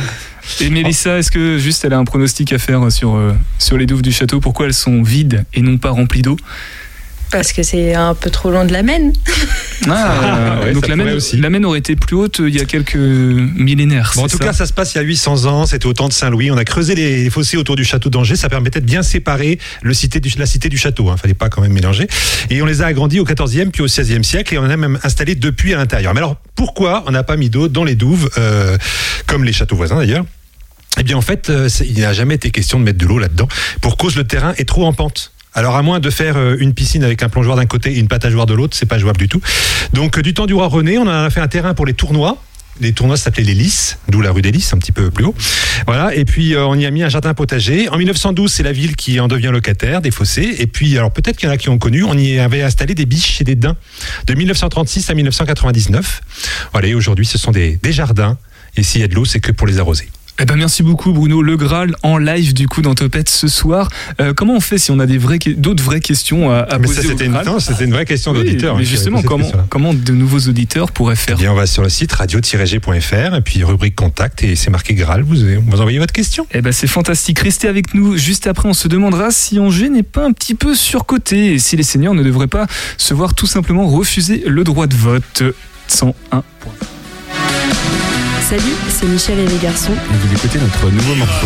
Et Mélissa, est-ce que juste elle a un pronostic à faire sur, euh, sur les douves du château? Pourquoi elles sont vides et non pas remplies d'eau? Parce que c'est un peu trop loin de la Maine. Ah, ouais, donc ça la Maine, aussi. la Maine aurait été plus haute euh, il y a quelques millénaires. Bon, en tout ça cas, ça se passe il y a 800 ans. C'était au temps de Saint-Louis. On a creusé les fossés autour du château d'Angers. Ça permettait de bien séparer le cité du- la cité du château. Hein. Fallait pas quand même mélanger. Et on les a agrandis au 14e puis au 16e siècle. Et on en a même installé depuis à l'intérieur. Mais alors, pourquoi on n'a pas mis d'eau dans les douves, euh, comme les châteaux voisins d'ailleurs? Eh bien, en fait, euh, il n'a jamais été question de mettre de l'eau là-dedans. Pour cause, le terrain est trop en pente. Alors à moins de faire euh, une piscine avec un plongeoir d'un côté et une patageoire de l'autre, c'est pas jouable du tout. Donc euh, du temps du roi René, on en a fait un terrain pour les tournois. Les tournois s'appelaient les Lys, d'où la rue des Lys, un petit peu plus haut. Voilà, et puis on y a mis un jardin potager. En 1912, c'est la ville qui en devient locataire des fossés. Et puis, alors peut-être qu'il y en a qui ont connu, on y avait installé des biches et des daims de 1936 à 1999. Voilà, et aujourd'hui, ce sont des, des jardins. Et s'il y a de l'eau, c'est que pour les arroser. Eh ben merci beaucoup Bruno Le Graal en live du coup dans Topette ce soir. Euh, comment on fait si on a des d'autres vraies questions à, à Mais poser c'était une, c'était une vraie question Oui, d'auditeur. Mais hein, justement, comment, comment de nouveaux auditeurs pourraient faire Eh bien, on va sur le site radio-g.fr et puis rubrique contact et c'est marqué Graal. Vous, vous envoyez votre question. Eh ben c'est fantastique. Restez avec nous. Juste après, on se demandera si Angers n'est pas un petit peu surcoté et si les seniors ne devraient pas se voir tout simplement refuser le droit de vote. 101. Salut, c'est Michel et les garçons. Et vous écoutez notre nouveau morceau.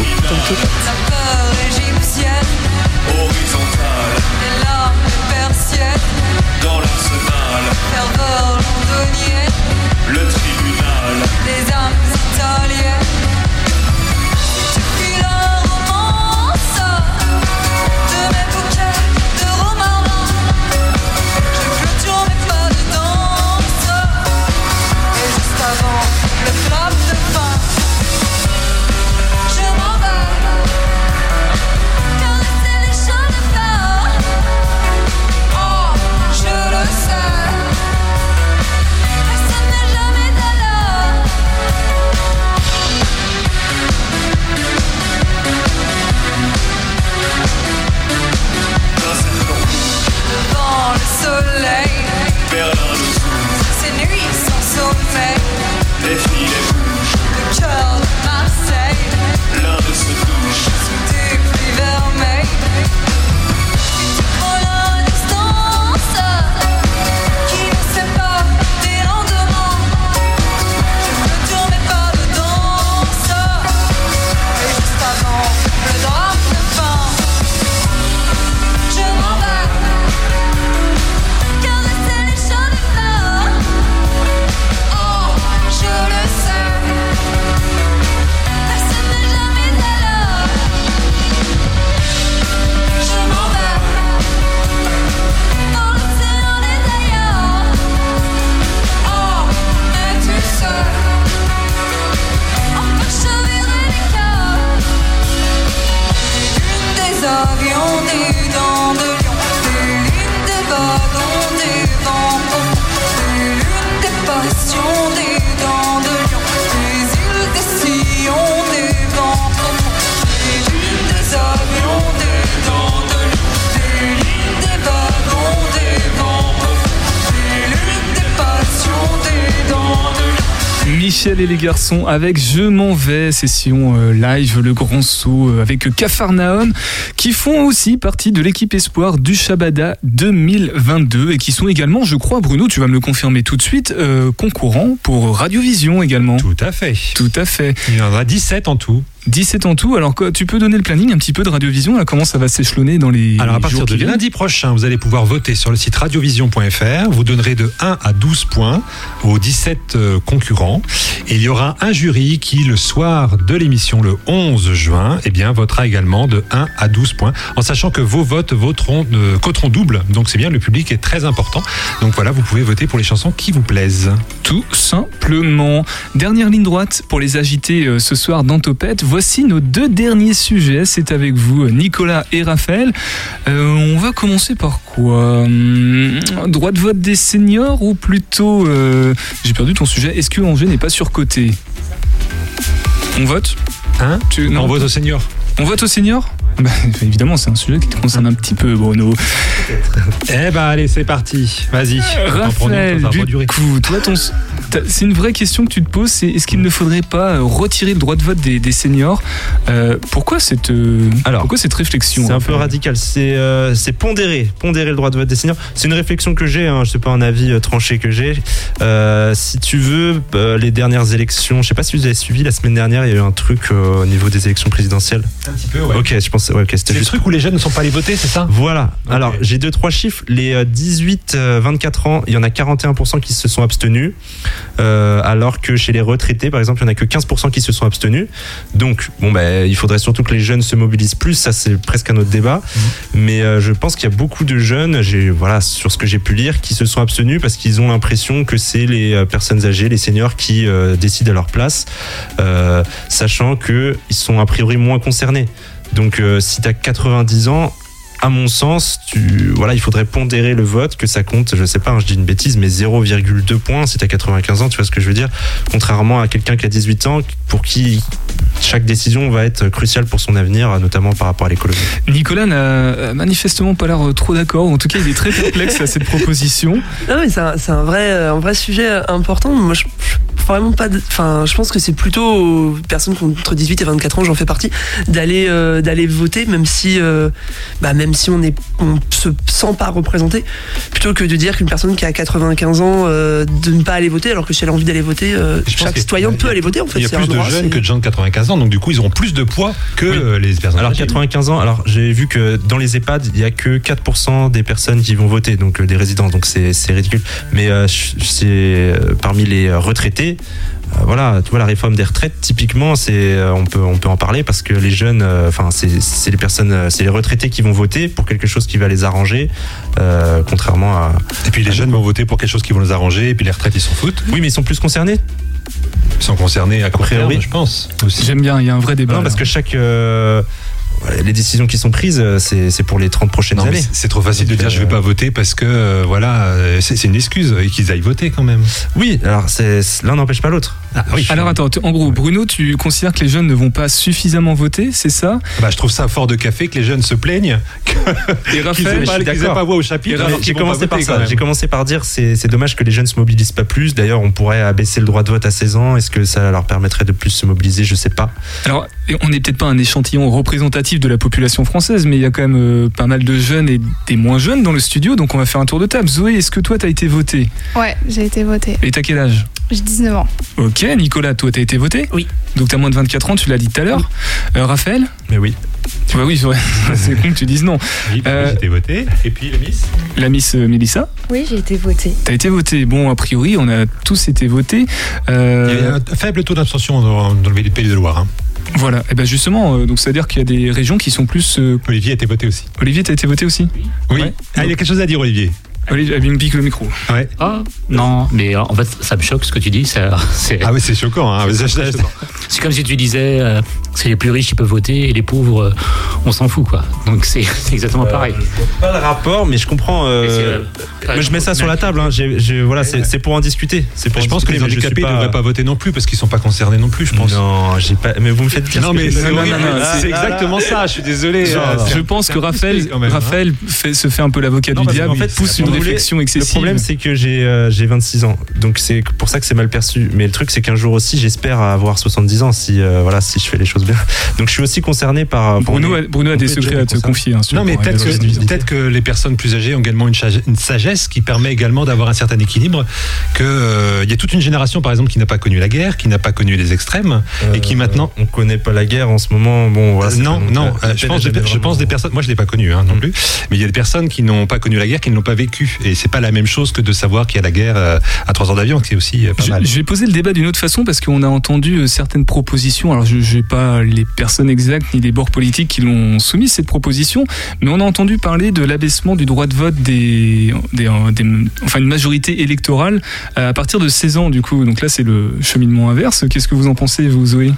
Michel avec Je m'en vais, session euh, live, le grand saut euh, avec Cafarnaum, qui font aussi partie de l'équipe espoir du Shabada 2022 et qui sont également, je crois, Bruno, tu vas me le confirmer tout de suite, euh, concurrents pour Radiovision également. Tout à fait. Tout à fait. Il y en a 17 en tout. 17 en tout. Alors, tu peux donner le planning un petit peu de Radiovision, là, comment ça va s'échelonner dans les Alors à partir de lundi prochain, vous allez pouvoir voter sur le site radiovision.fr. Vous donnerez de 1 à 12 points aux 17 euh, concurrents. Et il y aura un jury qui, le soir de l'émission, le 11 juin, eh bien, votera également de 1 à 12 points, en sachant que vos votes voteront, euh, coteront double. Donc c'est bien, le public est très important. Donc voilà, vous pouvez voter pour les chansons qui vous plaisent. Tout simplement. Dernière ligne droite pour les agiter euh, ce soir dans Topette. Voici nos deux derniers sujets. C'est avec vous, Nicolas et Raphaël. Euh, on va commencer par quoi? Hum, Droit de vote des seniors ou plutôt. euh, J'ai perdu ton sujet. Est-ce que Angers n'est pas surcoté? On vote? Hein? Tu- On vote? aux seniors. On vote aux seniors Bah, Évidemment, c'est un sujet qui te concerne un petit peu, Bruno. (laughs) Eh ben allez, c'est parti. Vas-y. Une, Raphaël, du durer. coup, toi, ton- t'as- c'est une vraie question que tu te poses, c'est est-ce qu'il ne faudrait pas euh, retirer le droit de vote des, des seniors Euh, Pourquoi cette, euh, Alors, pourquoi cette réflexion C'est un peu radical. C'est euh, c'est pondéré, pondérer le droit de vote des seniors. C'est une réflexion que j'ai. Hein, je sais pas un avis euh, tranché que j'ai. Euh, si tu veux, euh, les dernières élections. Je sais pas si vous avez suivi la semaine dernière. Il y a eu un truc euh, au niveau des élections présidentielles. Un petit peu, ouais. Ok, je pense. Ouais, ok, C'est le truc où les jeunes ne sont pas allés voter, c'est ça? Voilà. Alors, j'ai deux, trois chiffres. Les euh, 18-24 ans, il y en a 41% qui se sont abstenus. Euh, alors que chez les retraités, par exemple, il n'y en a que 15% qui se sont abstenus. Donc, bon, ben, il faudrait surtout que les jeunes se mobilisent plus. Ça, c'est presque un autre débat. Mais euh, je pense qu'il y a beaucoup de jeunes, voilà, sur ce que j'ai pu lire, qui se sont abstenus parce qu'ils ont l'impression que c'est les euh, personnes âgées, les seniors qui euh, décident à leur place, euh, sachant qu'ils sont a priori moins concernés. Donc, euh, si tu as 90 ans, à mon sens, tu, voilà, il faudrait pondérer le vote, que ça compte, je sais pas, hein, je dis une bêtise, mais 0,2 points si t'as 95 ans, tu vois ce que je veux dire Contrairement à quelqu'un qui a 18 ans, pour qui chaque décision va être cruciale pour son avenir, notamment par rapport à l'écologie. Nicolas n'a euh, manifestement pas l'air euh, trop d'accord. En tout cas, il est très perplexe à cette proposition. Non, mais c'est un, vrai, un vrai sujet important. Moi, je, je- vraiment pas. de- Enfin, je pense que c'est plutôt aux personnes qui ont entre 18 et 24 ans, j'en fais partie, d'aller euh, d'aller voter, même si, euh, bah, même si on on se sent pas représenté, plutôt que de dire qu'une personne qui a 95 ans euh, de ne pas aller voter, alors que si elle a envie d'aller voter, euh, chaque citoyen peut aller voter. En fait, Il y a plus de droit, jeunes que de gens de 95 ans, donc du coup ils auront plus de poids que Oui. euh, les personnes Alors âgées. 95 ans, alors j'ai vu que dans les EHPAD, il y a que 4% des personnes qui vont voter, donc euh, des résidents, donc c'est c'est ridicule. Mais euh, c'est euh, parmi les euh, retraités. Euh, voilà, tu vois la réforme des retraites, typiquement, c'est euh, on peut on peut en parler parce que les jeunes, euh, enfin c'est c'est les personnes, c'est les retraités qui vont voter pour quelque chose qui va les arranger, euh, contrairement à. Et puis les jeunes vont voter pour quelque chose qui vont les arranger, et puis les retraites ils s'en foutent. Oui, mais ils sont plus concernés. Ils sont concernés à court terme, je pense. Aussi. J'aime bien, il y a un vrai débat. Non, parce là. que chaque euh, les décisions qui sont prises, euh, c'est c'est pour les 30 prochaines Non, années. c'est- trop facile de dire je vais euh, pas voter parce que euh, voilà, c'est c'est une excuse et qu'ils aillent voter quand même. Oui, alors c'est l'un n'empêche pas l'autre. Ah oui. Alors attends, en gros, Bruno, tu considères que les jeunes ne vont pas suffisamment voter, c'est ça? Bah, je trouve ça fort de café que les jeunes se plaignent Et (laughs) qu'ils Raphaël, aient pas, pas voix au chapitre. J'ai commencé par ça. J'ai commencé par dire c'est c'est dommage que les jeunes se mobilisent pas plus. D'ailleurs, on pourrait abaisser le droit de vote à 16 ans. Est-ce que ça leur permettrait de plus se mobiliser? Je sais pas. Alors, on n'est peut-être pas un échantillon représentatif de la population française, mais il y a quand même euh, pas mal de jeunes et des moins jeunes dans le studio, donc on va faire un tour de table. Zoé, est-ce que toi, t'as été voté Ouais, j'ai été votée. Et t'as quel âge? J'ai 19 ans. Ok, Nicolas, toi, t'as été voté Oui. Donc t'as moins de 24 ans, tu l'as dit tout à l'heure. Euh, Raphaël? Mais oui. Bah oui, c'est vrai. (laughs) c'est con que tu dises non. Oui, bah, Euh, oui, j'étais voté. Et puis le Miss? La Miss euh, Mélissa, Oui, j'ai été votée. t'as été voté. Bon, a priori, on a tous été votés. Euh, Il y a un faible taux d'abstention dans, dans le pays de Loire. hein. Voilà, et ben justement, euh, donc c'est-à-dire qu'il y a des régions qui sont plus. euh, Olivier a été voté aussi. Olivier, t'as été voté aussi? Oui. Ouais. Ah, il y a quelque chose à dire, Olivier. Olivier, il me pique le micro. Ouais. Ah, non, mais en fait, ça me choque ce que tu dis. ça- C'est Ah oui, c'est choquant. Hein. C'est comme si tu disais, euh, c'est les plus riches qui peuvent voter et les pauvres, euh, on s'en fout quoi. Donc c'est (laughs) c'est exactement pareil. Pas le rapport, mais je comprends. euh, euh, je mets ça sur la table. hein. J'ai- j'ai- voilà, c'est c'est pour en discuter. C'est pour Je en pense que les handicapés ne devraient pas voter non plus parce qu'ils sont pas concernés non plus, je pense. Non, j'ai pas. Mais vous me faites dire. Non, mais c'est. Ah, exactement ça. Je suis désolé. Euh, Je un- pense que Raphaël, hein. Raphaël se fait un peu l'avocat du diable, fait, pousse une réflexion excessive. Le problème, c'est que j'ai euh, j'ai 26 ans, donc c'est pour ça que c'est mal perçu. Mais le truc, c'est qu'un jour aussi, j'espère avoir 70 ans si euh, voilà si je fais les choses bien. Donc je suis aussi concerné par. par- Bruno, a, Bruno a des secrets à te confier. hein, Non, mais peut-être que, les personnes plus âgées ont également une, sagesse qui permet également d'avoir un certain équilibre. Que euh, il y a toute une génération, par exemple, qui n'a pas connu la guerre, qui n'a pas connu les extrêmes, et qui Euh, maintenant. On connaît pas la guerre en ce moment. Bon, voilà, Euh, non, non. euh, je pense, des, jamais je vraiment- pense des personnes. Moi, je l'ai pas connu hein, non plus. Mais il y a des personnes qui n'ont pas connu la guerre, qui ne l'ont pas vécu, et c'est pas la même chose que de savoir qu'il y a la guerre euh, à trois heures d'avion, qui est aussi euh, pas Je, mal. je vais poser le débat d'une autre façon parce qu'on a entendu euh, certaines propositions. Alors, je n'ai pas les personnes exactes ni les bords politiques qui l'ont soumis cette proposition, mais on a entendu parler de l'abaissement du droit de vote des, des, des- enfin une majorité électorale à partir de 16 ans du coup. Donc là, c'est le cheminement inverse. Qu'est-ce que vous en pensez, vous, Zoé?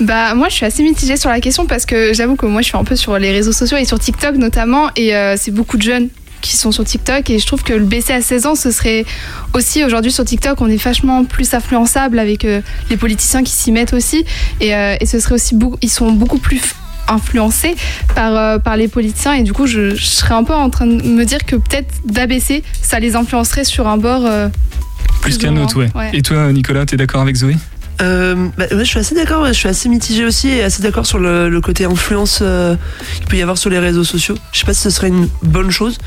Bah moi je suis assez mitigée sur la question parce que j'avoue que moi je suis un peu sur les réseaux sociaux et sur TikTok notamment et euh, c'est beaucoup de jeunes qui sont sur TikTok. Et je trouve que le baisser à 16 ans ce serait aussi aujourd'hui sur TikTok on est vachement plus influençable avec euh, les politiciens qui s'y mettent aussi. Et, euh, et ce serait aussi beaucoup ils sont beaucoup plus influencés par, euh, par les politiciens. Et du coup je, je serais un peu en train de me dire que peut-être d'abaisser ça les influencerait sur un bord Plus Plus qu'un autre, ouais. ouais. Et toi, Nicolas, t'es d'accord avec Zoé? Euh, bah, je suis assez d'accord, je suis assez mitigé aussi et assez d'accord sur le, côté influence euh, qu'il peut y avoir sur les réseaux sociaux. Je sais pas si ce serait une bonne chose.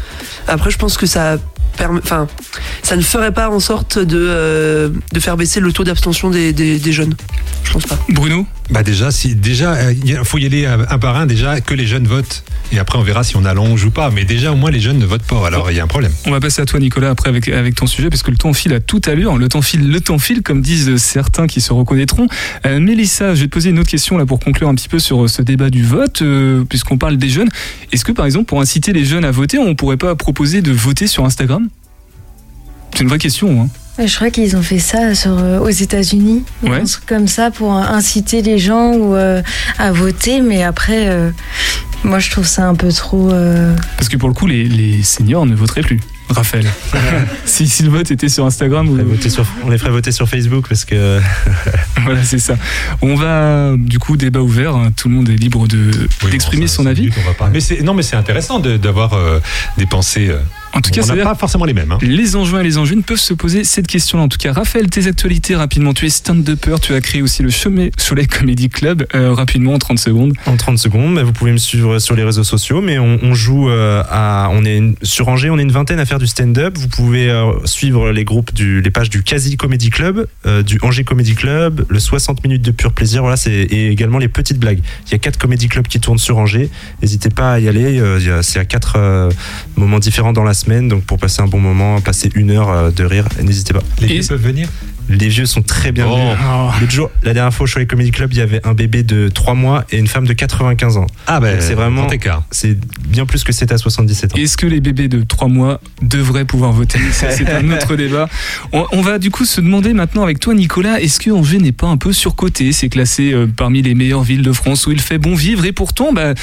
Après, je pense que ça enfin, ça ne ferait pas en sorte de, euh, de faire baisser le taux d'abstention des, des, des jeunes. Je pense pas. Bruno? Bah déjà, si déjà, il faut y aller euh, un par un. Déjà, que les jeunes votent, et après on verra si on allonge ou pas. Mais déjà, au moins, les jeunes ne votent pas. Alors, il y a un problème. On va passer à toi, Nicolas, après avec, avec ton sujet, parce que le temps file à toute allure. Le temps file, le temps file, comme disent certains qui se reconnaîtront. Euh, Mélissa, je vais te poser une autre question là pour conclure un petit peu sur ce débat du vote, euh, puisqu'on parle des jeunes. Est-ce que, par exemple, pour inciter les jeunes à voter, on pourrait pas proposer de voter sur Instagram? C'est une vraie question. Hein. Je crois qu'ils ont fait ça sur, euh, aux États-Unis, ou Ouais. un truc comme ça pour inciter les gens ou, euh, à voter, mais après, euh, moi je trouve ça un peu trop. euh, Parce que pour le coup, les, les seniors ne voteraient plus. Raphaël. (laughs) si, si le vote était sur Instagram. On les ferait voter sur- On les ferait voter sur Facebook parce que. (laughs) voilà, c'est ça. On va, du coup, débat ouvert. hein. Tout le monde est libre de d'exprimer son avis. Mais non, mais c'est intéressant de- d'avoir euh, des pensées. euh, En tout cas, on n'a pas forcément les mêmes. hein. Les enjeux et les enjeunes peuvent se poser cette question-là. En tout cas, Raphaël, tes actualités rapidement. Tu es stand-upper, tu as créé aussi le Cholet Cholet Comedy Club. Euh, rapidement, en 30 secondes. En 30 secondes, vous pouvez me suivre sur les réseaux sociaux, mais on, on joue euh, à, on est une- sur Angers, on est une vingtaine à faire du stand-up. Vous pouvez euh, suivre les groupes du, les pages du Quasi Comedy Club, du Angers Comedy Club, le 60 minutes de pur plaisir, voilà, c'est et également les petites blagues. Il y a quatre comedy clubs qui tournent sur Angers. N'hésitez pas à y aller. c'est à quatre moments différents dans la semaine, donc pour passer un bon moment, passer une heure euh, de rire, n'hésitez pas. Les vieux peuvent venir Les vieux sont très bien Oh. venus. L'autre jour, la dernière fois au Cholet Comedy Club, il y avait un bébé de 3 mois et une femme de 95 ans. Ah ben, Donc c'est vraiment c'est bien plus que c'était à 77 ans. Est-ce que les bébés de 3 mois devraient pouvoir voter? (laughs) C'est un autre débat. On, on va du coup se demander maintenant avec toi, Nicolas, est-ce que Angers n'est pas un peu surcoté? C'est classé euh, parmi les meilleures villes de France où il fait bon vivre et pourtant, bah,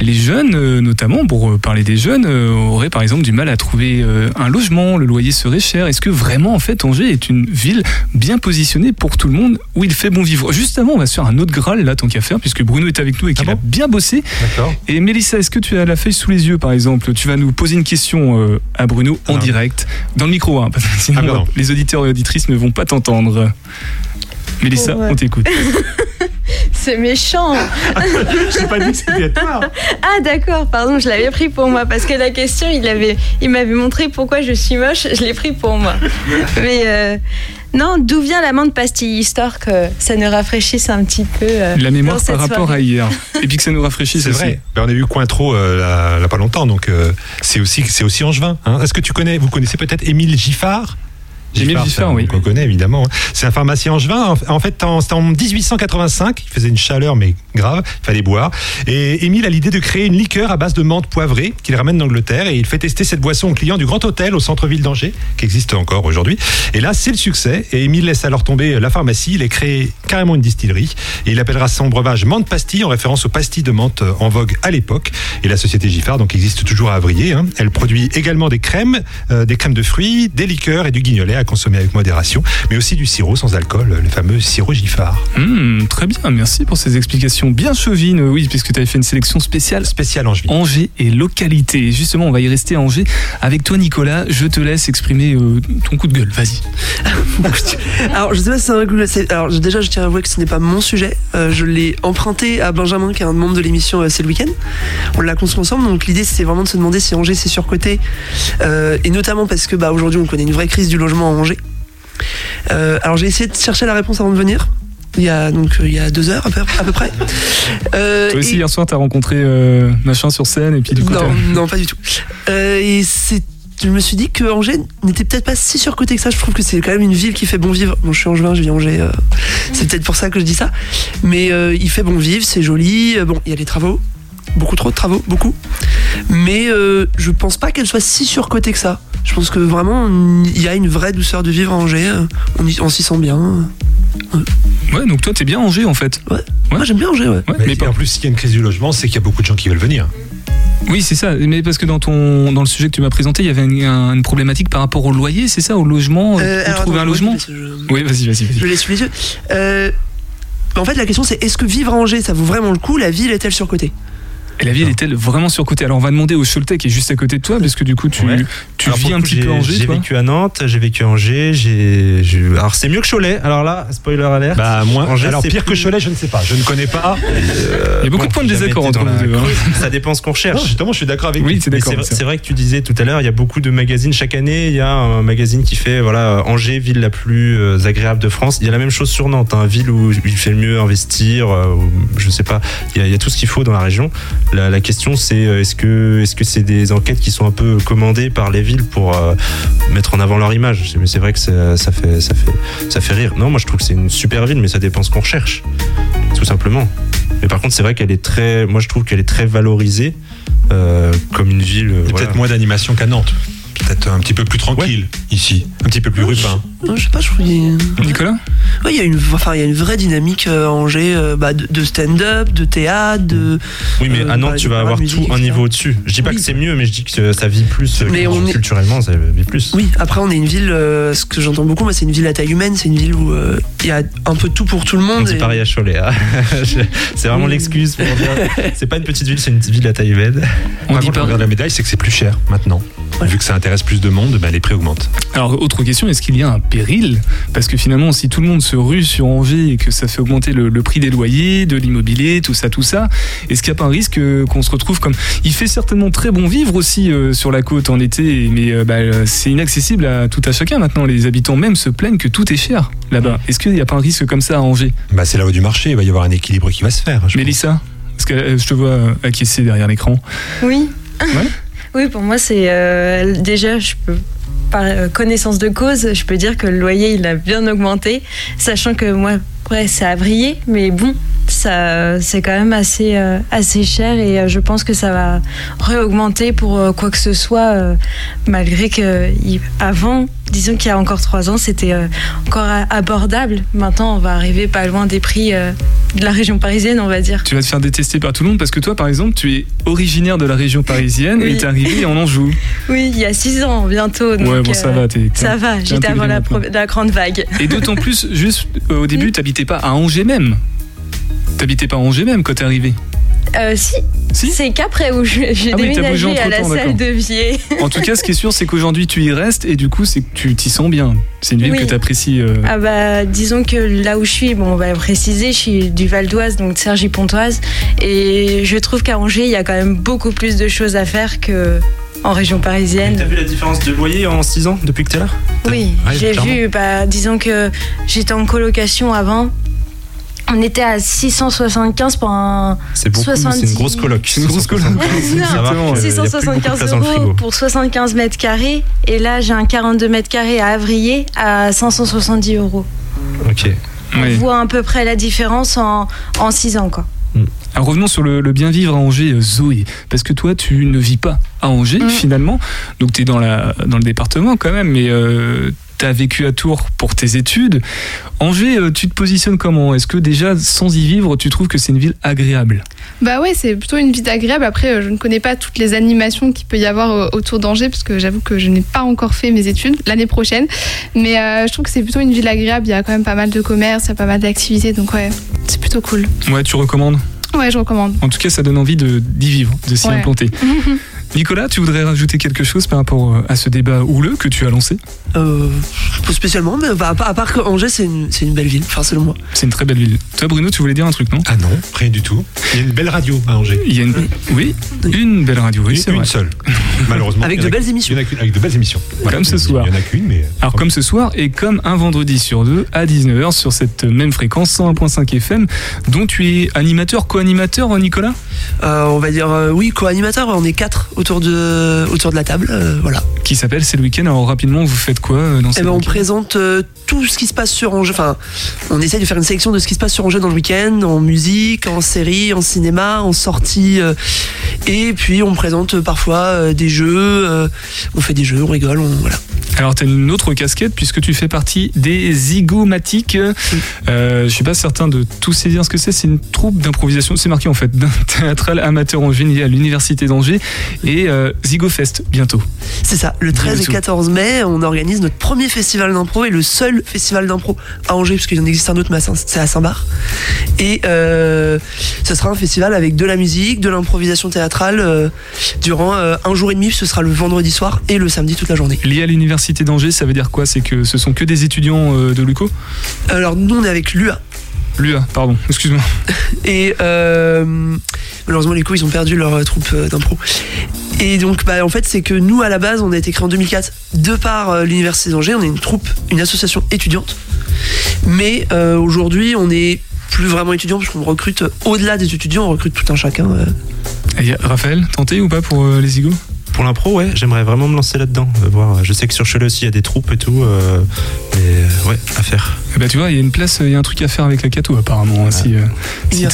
les jeunes, euh, notamment pour euh, parler des jeunes, euh, auraient par exemple du mal à trouver euh, un logement, le loyer serait cher. Est-ce que vraiment, en fait, Angers est une ville bien positionnée pour tout le monde où il fait bon vivre Juste avant, on va se faire un autre Graal là, tant qu'à faire, puisque Bruno est avec nous et qu'il a bien bossé. D'accord. Et Mélissa, est-ce que tu as la feuille sous les yeux, par exemple? Tu vas nous poser une question euh, à Bruno en Non. direct, dans le micro, hein, parce que sinon Ah, les auditeurs et auditrices ne vont pas t'entendre. Mélissa, Ouais. on t'écoute. (laughs) C'est méchant. J'ai pas dit que c'était à toi. Ah d'accord, pardon, je l'avais pris pour moi parce que la question, il avait, il m'avait montré pourquoi je suis moche, je l'ai pris pour moi. (laughs) Mais euh, non, d'où vient la menthe pastille histoire que ça nous rafraîchisse un petit peu. euh, La mémoire par rapport à hier. (laughs) Et puis que ça nous rafraîchisse C'est aussi. vrai. Ben, on a eu Cointreau euh, là, là pas longtemps, donc euh, c'est aussi c'est aussi angevin. hein. Est-ce que tu connais, vous connaissez peut-être Émile Giffard? Émile Giffard, ça, oui. On connaît évidemment. hein. C'est un pharmacien angevin. En en fait, en- c'était en 1885. Il faisait une chaleur, mais grave. Il fallait boire. Et Émile a l'idée de créer une liqueur à base de menthe poivrée qu'il ramène d'Angleterre. Et il fait tester cette boisson aux clients du Grand Hôtel au centre-ville d'Angers, qui existe encore aujourd'hui. Et là, c'est le succès. Et Émile laisse alors tomber la pharmacie. Il a créé carrément une distillerie. Et il appellera son breuvage menthe pastille en référence aux pastilles de menthe en vogue à l'époque. Et la société Giffard donc existe toujours à Avrier. hein. Elle produit également des crèmes, euh, des crèmes de fruits, des liqueurs et du guignolet à consommer avec modération, mais aussi du sirop sans alcool, le fameux sirop Giffard. Hmm, très bien, merci pour ces explications bien chevines. Oui, puisque tu avais fait une sélection spéciale. Spéciale Angers. Angers et localité. Justement, on va y rester à Angers. Avec toi, Nicolas, je te laisse exprimer euh, ton coup de gueule. Vas-y. (laughs) Alors, je sais pas si c'est un coup- c'est- Alors, je- déjà, je tiens à avouer que ce n'est pas mon sujet. Euh, je l'ai emprunté à Benjamin, qui est un membre de l'émission euh, C'est le week-end. On l'a construit ensemble. Donc, l'idée, c'était vraiment de se demander si Angers, c'est surcoté. Euh, et notamment parce que, bah, aujourd'hui, on connaît une vraie crise du logement Angers. Euh, alors, j'ai essayé de chercher la réponse avant de venir. Il y a donc euh, il y a deux heures à peu, à peu près. Euh, Toi aussi, et- hier soir, t'as rencontré euh, machin sur scène et puis du coup. non, pas du tout. Et c'est, je me suis dit que Angers n'était peut-être pas si surcoté que ça. Je trouve que c'est quand même une ville qui fait bon vivre. Bon, je suis angevin, je vis Angers. euh, c'est peut-être pour ça que je dis ça. Mais euh, il fait bon vivre, c'est joli. Euh, Bon, il y a des travaux. Beaucoup trop de travaux, beaucoup. Mais euh, je pense pas qu'elle soit si surcotée que ça. Je pense que vraiment, il y a une vraie douceur de vivre à Angers. euh, On, s'y sent bien. Ouais, donc toi, t'es bien Angers en fait. Ouais. Moi, j'aime bien Angers, ouais. Ouais, mais mais pas- en plus, s'il y a une crise du logement, c'est qu'il y a beaucoup de gens qui veulent venir. Oui, c'est ça. Mais parce que dans ton dans le sujet que tu m'as présenté, il y avait une, un- une problématique par rapport au loyer, c'est ça, au logement. Euh, Euh, alors, trouver un logement. ouais, je- Oui, vas-y, vas-y, Je vas-y. le laisse sous les yeux. Euh, en fait, la question c'est est-ce que vivre à Angers, ça vaut vraiment le coup? La ville est-elle surcotée? Et la ville est-elle vraiment surcotée Alors on va demander au Choletais qui est juste à côté de toi, parce que du coup tu, Ouais. tu Alors, vis un petit peu Angers, J'ai vécu à Nantes, j'ai vécu à Angers, j'ai. Alors c'est mieux que Cholet. Alors là, spoiler alert. Bah, moins. Angers, alors, c'est pire que Cholet, je ne sais pas. Je ne connais pas. (laughs) Il y a beaucoup de points de désaccord entre la deux. hein. Ça dépend ce qu'on Non, cherche. justement, je suis d'accord avec Oui, c'est d'accord. c'est vrai- que tu disais tout à l'heure, il y a beaucoup de magazines. Chaque année, il y a un magazine qui fait voilà Angers, ville la plus euh, agréable de France. Il y a la même chose sur Nantes, hein, ville où il fait le mieux investir. euh, où- je sais pas, il y, a, il y a tout ce qu'il faut dans la région. La, la question, c'est euh, est-ce que est-ce que c'est des enquêtes qui sont un peu commandées par les villes pour euh, mettre en avant leur image? Mais c'est vrai que ça, ça fait ça fait ça fait rire. Non, moi je trouve que c'est une super ville, mais ça dépend ce qu'on recherche, tout simplement. Mais par contre, c'est vrai qu'elle est très, moi je trouve qu'elle est très valorisée euh, comme une ville. voilà. peut-être moins d'animation qu'à Nantes. Peut-être un petit peu plus tranquille ici, un petit peu plus rupin. Je sais pas, je trouve Nicolas Ouais, il y a une, enfin, il y a une vraie dynamique euh, à Angers euh, bah, de, de stand-up, de théâtre, de. Oui, mais euh, à Nantes, bah, tu vas avoir musique, tout un niveau au-dessus. Je dis pas Oui. que c'est mieux, mais je dis que ça vit plus. euh, Mais on est- culturellement, ça vit plus. Oui, après on est une ville, euh, ce que j'entends beaucoup, c'est une ville à taille humaine, c'est une ville où euh, il y a un peu tout pour tout le On monde. dit et- pareil à Cholet. hein. (laughs) C'est vraiment Oui. l'excuse pour dire. C'est pas une petite ville, c'est une ville à taille humaine. On Par dit contre, pas. la médaille, c'est que c'est plus cher maintenant. Vu que ça intéresse plus de monde, ben, les prix augmentent. Alors, autre question, est-ce qu'il y a un péril? Parce que finalement, si tout le monde se rue sur Angers et que ça fait augmenter le, le prix des loyers, de l'immobilier, tout ça, tout ça, est-ce qu'il n'y a pas un risque euh, qu'on se retrouve comme... Il fait certainement très bon vivre aussi euh, sur la côte en été, mais euh, bah, c'est inaccessible à tout à chacun maintenant. Les habitants même se plaignent que tout est cher là-bas. Est-ce qu'il n'y a pas un risque comme ça à Angers? Bah, c'est la haut du marché, il va y avoir un équilibre qui va se faire. je Mélissa Parce que je te vois acquiescer derrière l'écran? Oui. Ouais. Oui, pour moi, c'est euh, déjà, je peux par euh, connaissance de cause, je peux dire que le loyer il a bien augmenté, sachant que moi, ouais, c'est à vriller, mais bon, ça, c'est quand même assez, euh, assez cher et euh, je pense que ça va réaugmenter pour euh, quoi que ce soit, malgré que il- avant, disons qu'il y a encore trois ans, c'était euh, encore abordable. Maintenant, on va arriver pas loin des prix euh, de la région parisienne, on va dire. Tu vas te faire détester par tout le monde parce que toi, par exemple, tu es originaire de la région parisienne Oui. et t'es arrivé en Anjou. (laughs) Oui, il y a six ans bientôt. donc, ouais, bon, ça euh, va. t'es- Ça va, j'étais avant la, grande vague. Et d'autant plus, (laughs) juste euh, au début, t'habitais pas à Angers même. T'habitais pas à Angers même quand t'es arrivé. Euh, si, Si c'est qu'après où je- j'ai Ah oui, t'as déménagé à la salle de Vier. En tout cas, ce qui est sûr, c'est qu'aujourd'hui tu y restes et du coup, c'est que tu t'y sens bien. C'est une ville Oui. que t'apprécies. euh, Ah bah, disons que là où je suis, bon, on va préciser, je suis du Val d'Oise, donc de Cergy-Pontoise, et je trouve qu'à Angers, il y a quand même beaucoup plus de choses à faire que en région T'as parisienne. vu la différence de loyer en 6 ans depuis que t'es là? Oui, Ouais, j'ai vu, bah, disons que j'étais en colocation avant. On était à 675 pour un. C'est beaucoup, mais c'est une 70. grosse coloc. C'est une grosse coloc. Non, Savoir que, euh, y a plus beaucoup de 675 place dans le euros pour 75 mètres carrés. Et là, j'ai un 42 mètres carrés à Avrier à 570 euros. Ok. On Oui. voit à peu près la différence en, en 6 ans, quoi. Alors revenons sur le, le bien vivre à Angers, euh, Zoé. Parce que toi, tu ne vis pas à Angers, Mm. finalement. Donc tu es dans, la, dans le département quand même, mais tu as vécu à Tours pour tes études. Angers, euh, tu te positionnes comment? Est-ce que déjà, sans y vivre, tu trouves que c'est une ville agréable? Bah ouais, c'est plutôt une ville agréable. Après, euh, je ne connais pas toutes les animations qu'il peut y avoir euh, autour d'Angers, parce que j'avoue que je n'ai pas encore fait mes études l'année prochaine. Mais euh, je trouve que c'est plutôt une ville agréable. Il y a quand même pas mal de commerces, il y a pas mal d'activités, donc ouais, c'est plutôt cool. Ouais, tu recommandes? Ouais, je recommande. En tout cas, ça donne envie d'y vivre, de s'y Ouais. implanter. (laughs) Nicolas, tu voudrais rajouter quelque chose par rapport euh, à ce débat houleux que tu as lancé? Euh, pas spécialement, mais bah, à part, à part que Angers, c'est une, belle ville, enfin selon moi. C'est une très belle ville. Toi, Bruno, tu voulais dire un truc, non? Ah non, rien du tout. Il y a une belle radio à Angers. Il y a une... Oui, une belle radio, oui, Une- c'est une seule. Malheureusement. Avec de a- belles émissions. il y en a qu'une- Avec de belles émissions. Comme ce soir. Il y en a qu'une, mais. Alors comme ce soir et comme un vendredi sur deux à 19h sur cette même fréquence 101.5 FM dont tu es animateur, co-animateur Nicolas? Euh, on va dire euh, oui, co-animateur, on est quatre autour de, autour de la table, euh, voilà. qui s'appelle C'est le week-end. Alors rapidement vous faites quoi euh, dans Eh cette ben, on présente euh, tout ce qui se passe sur Angers. Enfin, on essaye de faire une sélection de ce qui se passe sur Angers dans le week-end, en musique, en série, en cinéma, en sortie. et puis on présente parfois des jeux. on fait des jeux, on rigole, on voilà. Alors tu as une autre casquette puisque tu fais partie des Zygomatiques. Euh, je suis pas certain de tout saisir ce que c'est. C'est une troupe d'improvisation. C'est marqué en fait d'un théâtral amateur en génie à l'université d'Angers et euh, Zygofest bientôt. C'est ça. Le 13 et Dis-le tout. 14 mai, on organise notre premier festival d'impro et le seul festival d'impro à Angers, parce qu'il en existe un autre, mais c'est à Saint-Bar. Et euh, ce sera un festival avec de la musique, de l'improvisation théâtrale euh, durant euh, un jour et demi. Ce sera le vendredi soir et le samedi toute la journée. Lié à l'université d'Angers, ça veut dire quoi? C'est que ce sont que des étudiants euh, de l'UCO? Alors nous, on est avec l'UA. L'UA, pardon, excuse-moi. (laughs) Et euh, malheureusement, les coups, ils ont perdu leur euh, troupe euh, d'impro. Et donc, bah, en fait, c'est que nous, à la base, on a été créé en 2004 de par euh, l'Université d'Angers. On est une troupe, une association étudiante. Mais euh, aujourd'hui, on n'est plus vraiment étudiant parce qu'on recrute au-delà des étudiants, on recrute tout un chacun. euh. Et Raphaël, tenté ou pas pour les Zygos Pour l'impro, ouais, j'aimerais vraiment me lancer là-dedans. euh, voir. Je sais que sur Cholet aussi, il y a des troupes et tout. euh, mais euh, ouais, à faire. Eh ben, tu vois, il y a une place, il y a un truc à faire avec la Cato apparemment. hein, si, euh, si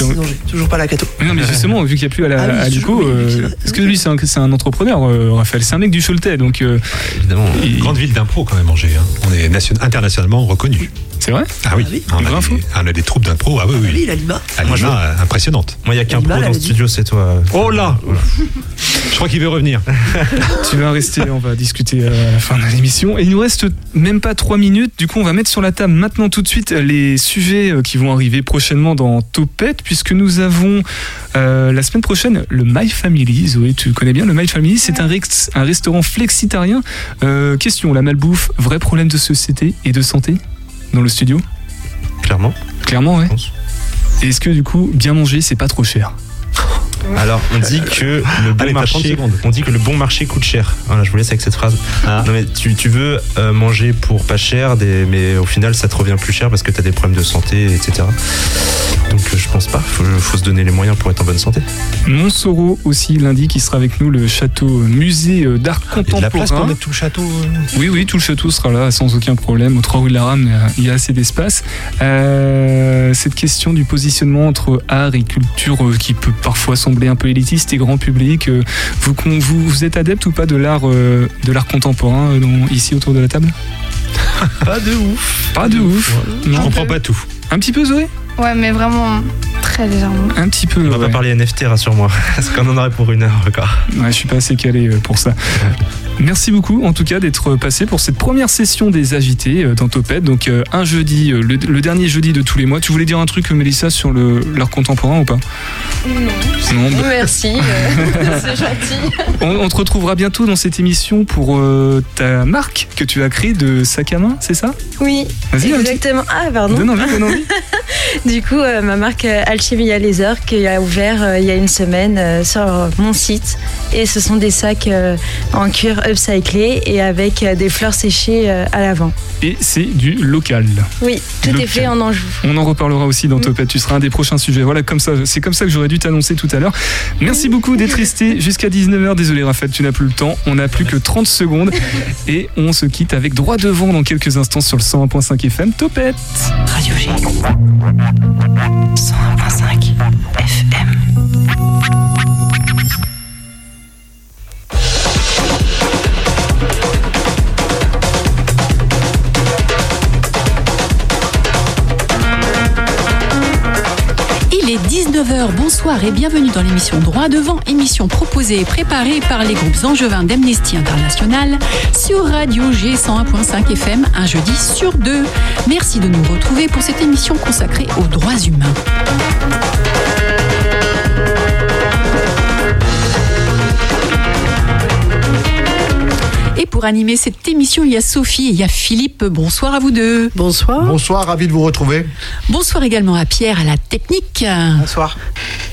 toujours pas la Cato. Mais non, mais justement, vu qu'il n'y a plus à la Ah à l'UCO, euh, parce que lui, c'est un, c'est un entrepreneur, euh, Raphaël. C'est un mec du Choletais, donc. euh, Évidemment. il- Grande ville d'impro quand même, Angers. hein. On est nation- internationalement reconnu. C'est vrai Ah oui. Ah oui. Ah, on, a des, on a des troupes d'impro. Ah oui, oui. Oui, la Lima. Je euh, impressionnante. Moi, il n'y a qu'un pro dans le studio, c'est toi. Oh là Je crois qu'il veut revenir. (laughs) Tu vas rester, on va discuter euh, à la fin de l'émission. Et il nous reste même pas trois minutes. Du coup, on va mettre sur la table maintenant tout de suite les sujets euh, qui vont arriver prochainement dans Topette, puisque nous avons euh, la semaine prochaine le My Family. Zoé, tu connais bien le My Family C'est un, rex- un restaurant flexitarien. Euh, question la malbouffe, vrai problème de société et de santé? Dans le studio Clairement. Clairement, ouais. Et Est-ce que du coup, bien manger, c'est pas trop cher? Alors, on dit que le bon Allez, t'as 30 marché, on dit que le bon marché coûte cher. Voilà, je vous laisse avec cette phrase. Ah. Non mais tu, tu veux euh, manger pour pas cher, des, mais au final ça te revient plus cher parce que tu as des problèmes de santé, etc. Donc euh, je pense pas. Faut, faut se donner les moyens pour être en bonne santé. Montsoreau aussi lundi qui sera avec nous, le château musée euh, d'art Il y a de la place pour contemporain. mettre tout le château. euh. Oui, oui, tout le château sera là sans aucun problème. Au 3 rue de la Rame, euh, il y a assez d'espace. Euh, cette question du positionnement entre art et culture euh, qui peut parfois sembler un peu élitiste et grand public, euh, vous, vous, vous êtes adepte ou pas de l'art euh, de l'art contemporain euh, dans- ici autour de la table? (laughs) Pas de ouf. Pas de ouf. Je Non. comprends pas tout. Un petit peu Zoé? Ouais, mais vraiment très légèrement. Un petit peu. On va ouais. pas parler NFT, rassure-moi. (laughs) Parce qu'on en aurait pour une heure encore. Ouais, je suis pas assez calé euh, pour ça. Merci beaucoup en tout cas d'être passé pour cette première session des agités euh, dans Topette. Donc euh, un jeudi, euh, le, le dernier jeudi de tous les mois. Tu voulais dire un truc, Mélissa, sur l'art contemporain ou pas? Non. bah, Merci, euh, (laughs) c'est gentil. on, on te retrouvera bientôt dans cette émission pour euh, ta marque que tu as créée de sac à main, c'est ça? Oui, Vas-y, petit- exactement. Ah, pardon. Donne envie, donne envie. (laughs) Du coup, euh, ma marque Alchimia Laser qui a ouvert il y a une semaine sur mon site. Et ce sont des sacs en cuir upcyclé et avec euh, des fleurs séchées euh, à l'avant. Et c'est du local. Oui, tout Local. est fait en Anjou. On en reparlera aussi dans Topette. Tu seras un des prochains sujets. Voilà, comme ça, c'est comme ça que j'aurais dû t'annoncer tout à l'heure. Merci beaucoup d'être resté jusqu'à 19h. Désolé, Raphaël, tu n'as plus le temps. On n'a plus que 30 secondes. (laughs) Et on se quitte avec droit devant dans quelques instants sur le 101.5 FM. Topette. Radio G. 101.5 FM. 19h, bonsoir et bienvenue dans l'émission Droit devant, émission proposée et préparée par les groupes angevins d'Amnesty International sur Radio G 101.5 FM un jeudi sur deux. Merci de nous retrouver pour cette émission consacrée aux droits humains. Pour animer cette émission, il y a Sophie et il y a Philippe. Bonsoir à vous deux. Bonsoir. Bonsoir, ravi de vous retrouver. Bonsoir également à Pierre à la technique. Bonsoir.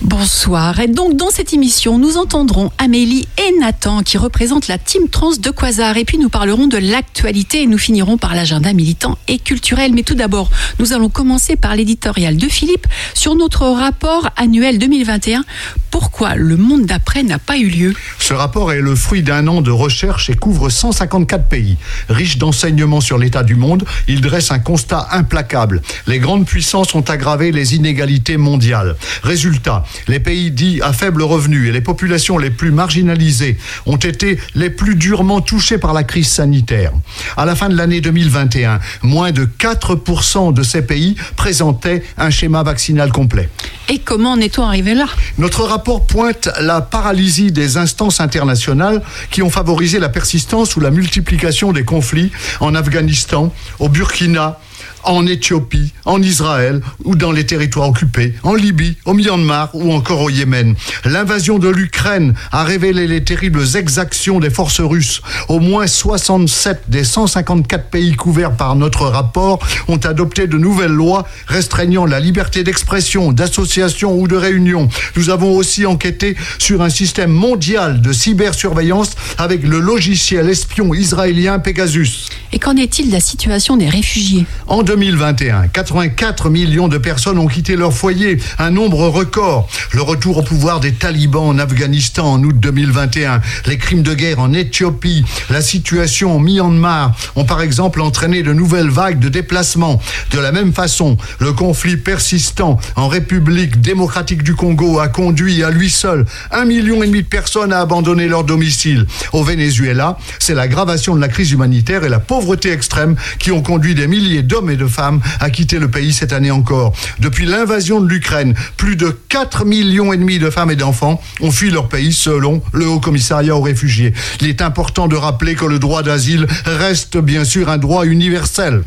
Bonsoir. Et donc dans cette émission, nous entendrons Amélie et Nathan qui représentent la team trans de Quasar. Et puis nous parlerons de l'actualité et nous finirons par l'agenda militant et culturel. Mais tout d'abord, nous allons commencer par l'éditorial de Philippe sur notre rapport annuel 2021. Pourquoi le monde d'après n'a pas eu lieu? Ce rapport est le fruit d'un an de recherche et couvre 154 pays. Riche d'enseignements sur l'état du monde, il dresse un constat implacable. Les grandes puissances ont aggravé les inégalités mondiales. Résultat, les pays dits à faible revenu et les populations les plus marginalisées ont été les plus durement touchés par la crise sanitaire. À la fin de l'année 2021, moins de 4% de ces pays présentaient un schéma vaccinal complet. Et comment en est-on arrivé là? Notre rapport pointe la paralysie des instances internationales qui ont favorisé la persistance ou la multiplication des conflits en Afghanistan, au Burkina, en Éthiopie, en Israël ou dans les territoires occupés, en Libye, au Myanmar ou encore au Yémen. L'invasion de l'Ukraine a révélé les terribles exactions des forces russes. Au moins 67 des 154 pays couverts par notre rapport ont adopté de nouvelles lois restreignant la liberté d'expression, d'association ou de réunion. Nous avons aussi enquêté sur un système mondial de cybersurveillance avec le logiciel espion israélien Pegasus. Et qu'en est-il de la situation des réfugiés? En 2021, 84 millions de personnes ont quitté leur foyer, un nombre record. Le retour au pouvoir des talibans en Afghanistan en août 2021, les crimes de guerre en Éthiopie, la situation en Myanmar ont par exemple entraîné de nouvelles vagues de déplacements. De la même façon, le conflit persistant en République démocratique du Congo a conduit à lui seul un million et demi de personnes à abandonner leur domicile. Au Venezuela, c'est l'aggravation de la crise humanitaire et la pauvreté extrême qui ont conduit des milliers d'hommes et de femmes à quitter le pays cette année encore. Depuis l'invasion de l'Ukraine, plus de 4 millions et demi de femmes et d'enfants ont fui leur pays selon le Haut Commissariat aux réfugiés. Il est important de rappeler que le droit d'asile reste bien sûr un droit universel.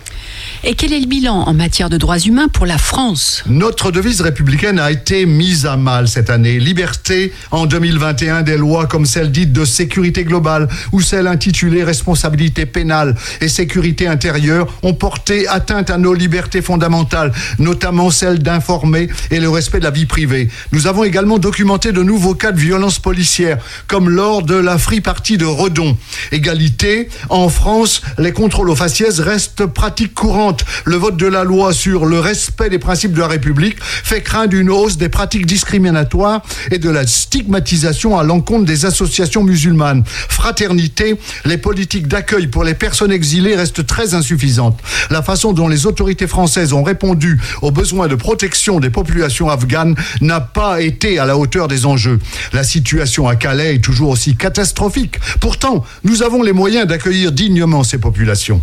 Et quel est le bilan en matière de droits humains pour la France? Notre devise républicaine a été mise à mal cette année. Liberté en 2021 des lois comme celle dite de sécurité globale ou celle intitulée responsabilité pénale et sécurité intérieure ont porté atteinte à nos libertés fondamentales, notamment celle d'informer et le respect de la vie privée. Nous avons également documenté de nouveaux cas de violence policière, comme lors de la Free Party de Redon. Égalité, en France, les contrôles aux faciès restent pratique courante. Le vote de la loi sur le respect des principes de la République fait craindre une hausse des pratiques discriminatoires et de la stigmatisation à l'encontre des associations musulmanes. Fraternité, les politiques d'accueil pour les personnes exilées restent très insuffisantes. La façon dont les autorités françaises ont répondu aux besoins de protection des populations afghanes n'a pas été à la hauteur des enjeux. La situation à Calais est toujours aussi catastrophique. Pourtant, nous avons les moyens d'accueillir dignement ces populations.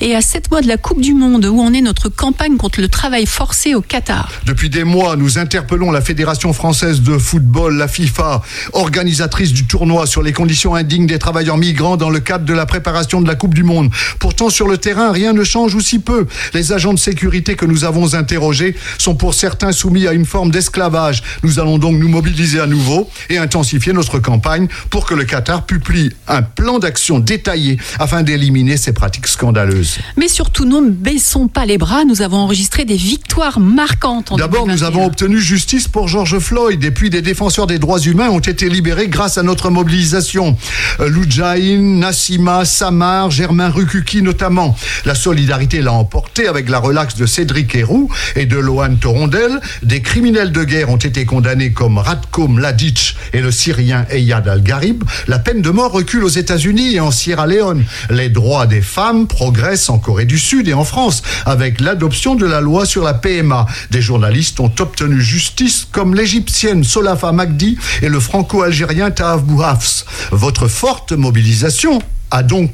Et à sept mois de la Coupe du Monde, où en est notre campagne contre le travail forcé au Qatar? Depuis des mois, nous interpellons la Fédération française de football, la FIFA, organisatrice du tournoi sur les conditions indignes des travailleurs migrants dans le cadre de la préparation de la Coupe du Monde. Pourtant, sur le terrain, rien ne change ou si peu. Les agents de sécurité que nous avons interrogés sont pour certains soumis à une forme d'esclavage. Nous allons donc nous mobiliser à nouveau et intensifier notre campagne pour que le Qatar publie un plan d'action détaillé afin d'éliminer ces pratiques scandaleuses. scandaleuse. Mais surtout, ne baissons pas les bras. Nous avons enregistré des victoires marquantes. en D'abord, nous 2021. avons obtenu justice pour George Floyd et puis des défenseurs des droits humains ont été libérés grâce à notre mobilisation. Euh, Loujaïn, Nassima, Samar, Germain Rukuki notamment. La solidarité l'a emporté avec la relaxe de Cédric Héroux et de Lohan Torondel. Des criminels de guerre ont été condamnés comme Ratko Mladic et le Syrien Eyad Al-Gharib. La peine de mort recule aux États-Unis et en Sierra Leone. Les droits des femmes progressent en Corée du Sud et en France avec l'adoption de la loi sur la PMA. Des journalistes ont obtenu justice comme l'égyptienne Solafa Magdi et le franco-algérien Taaf Bouhafs. Votre forte mobilisation a donc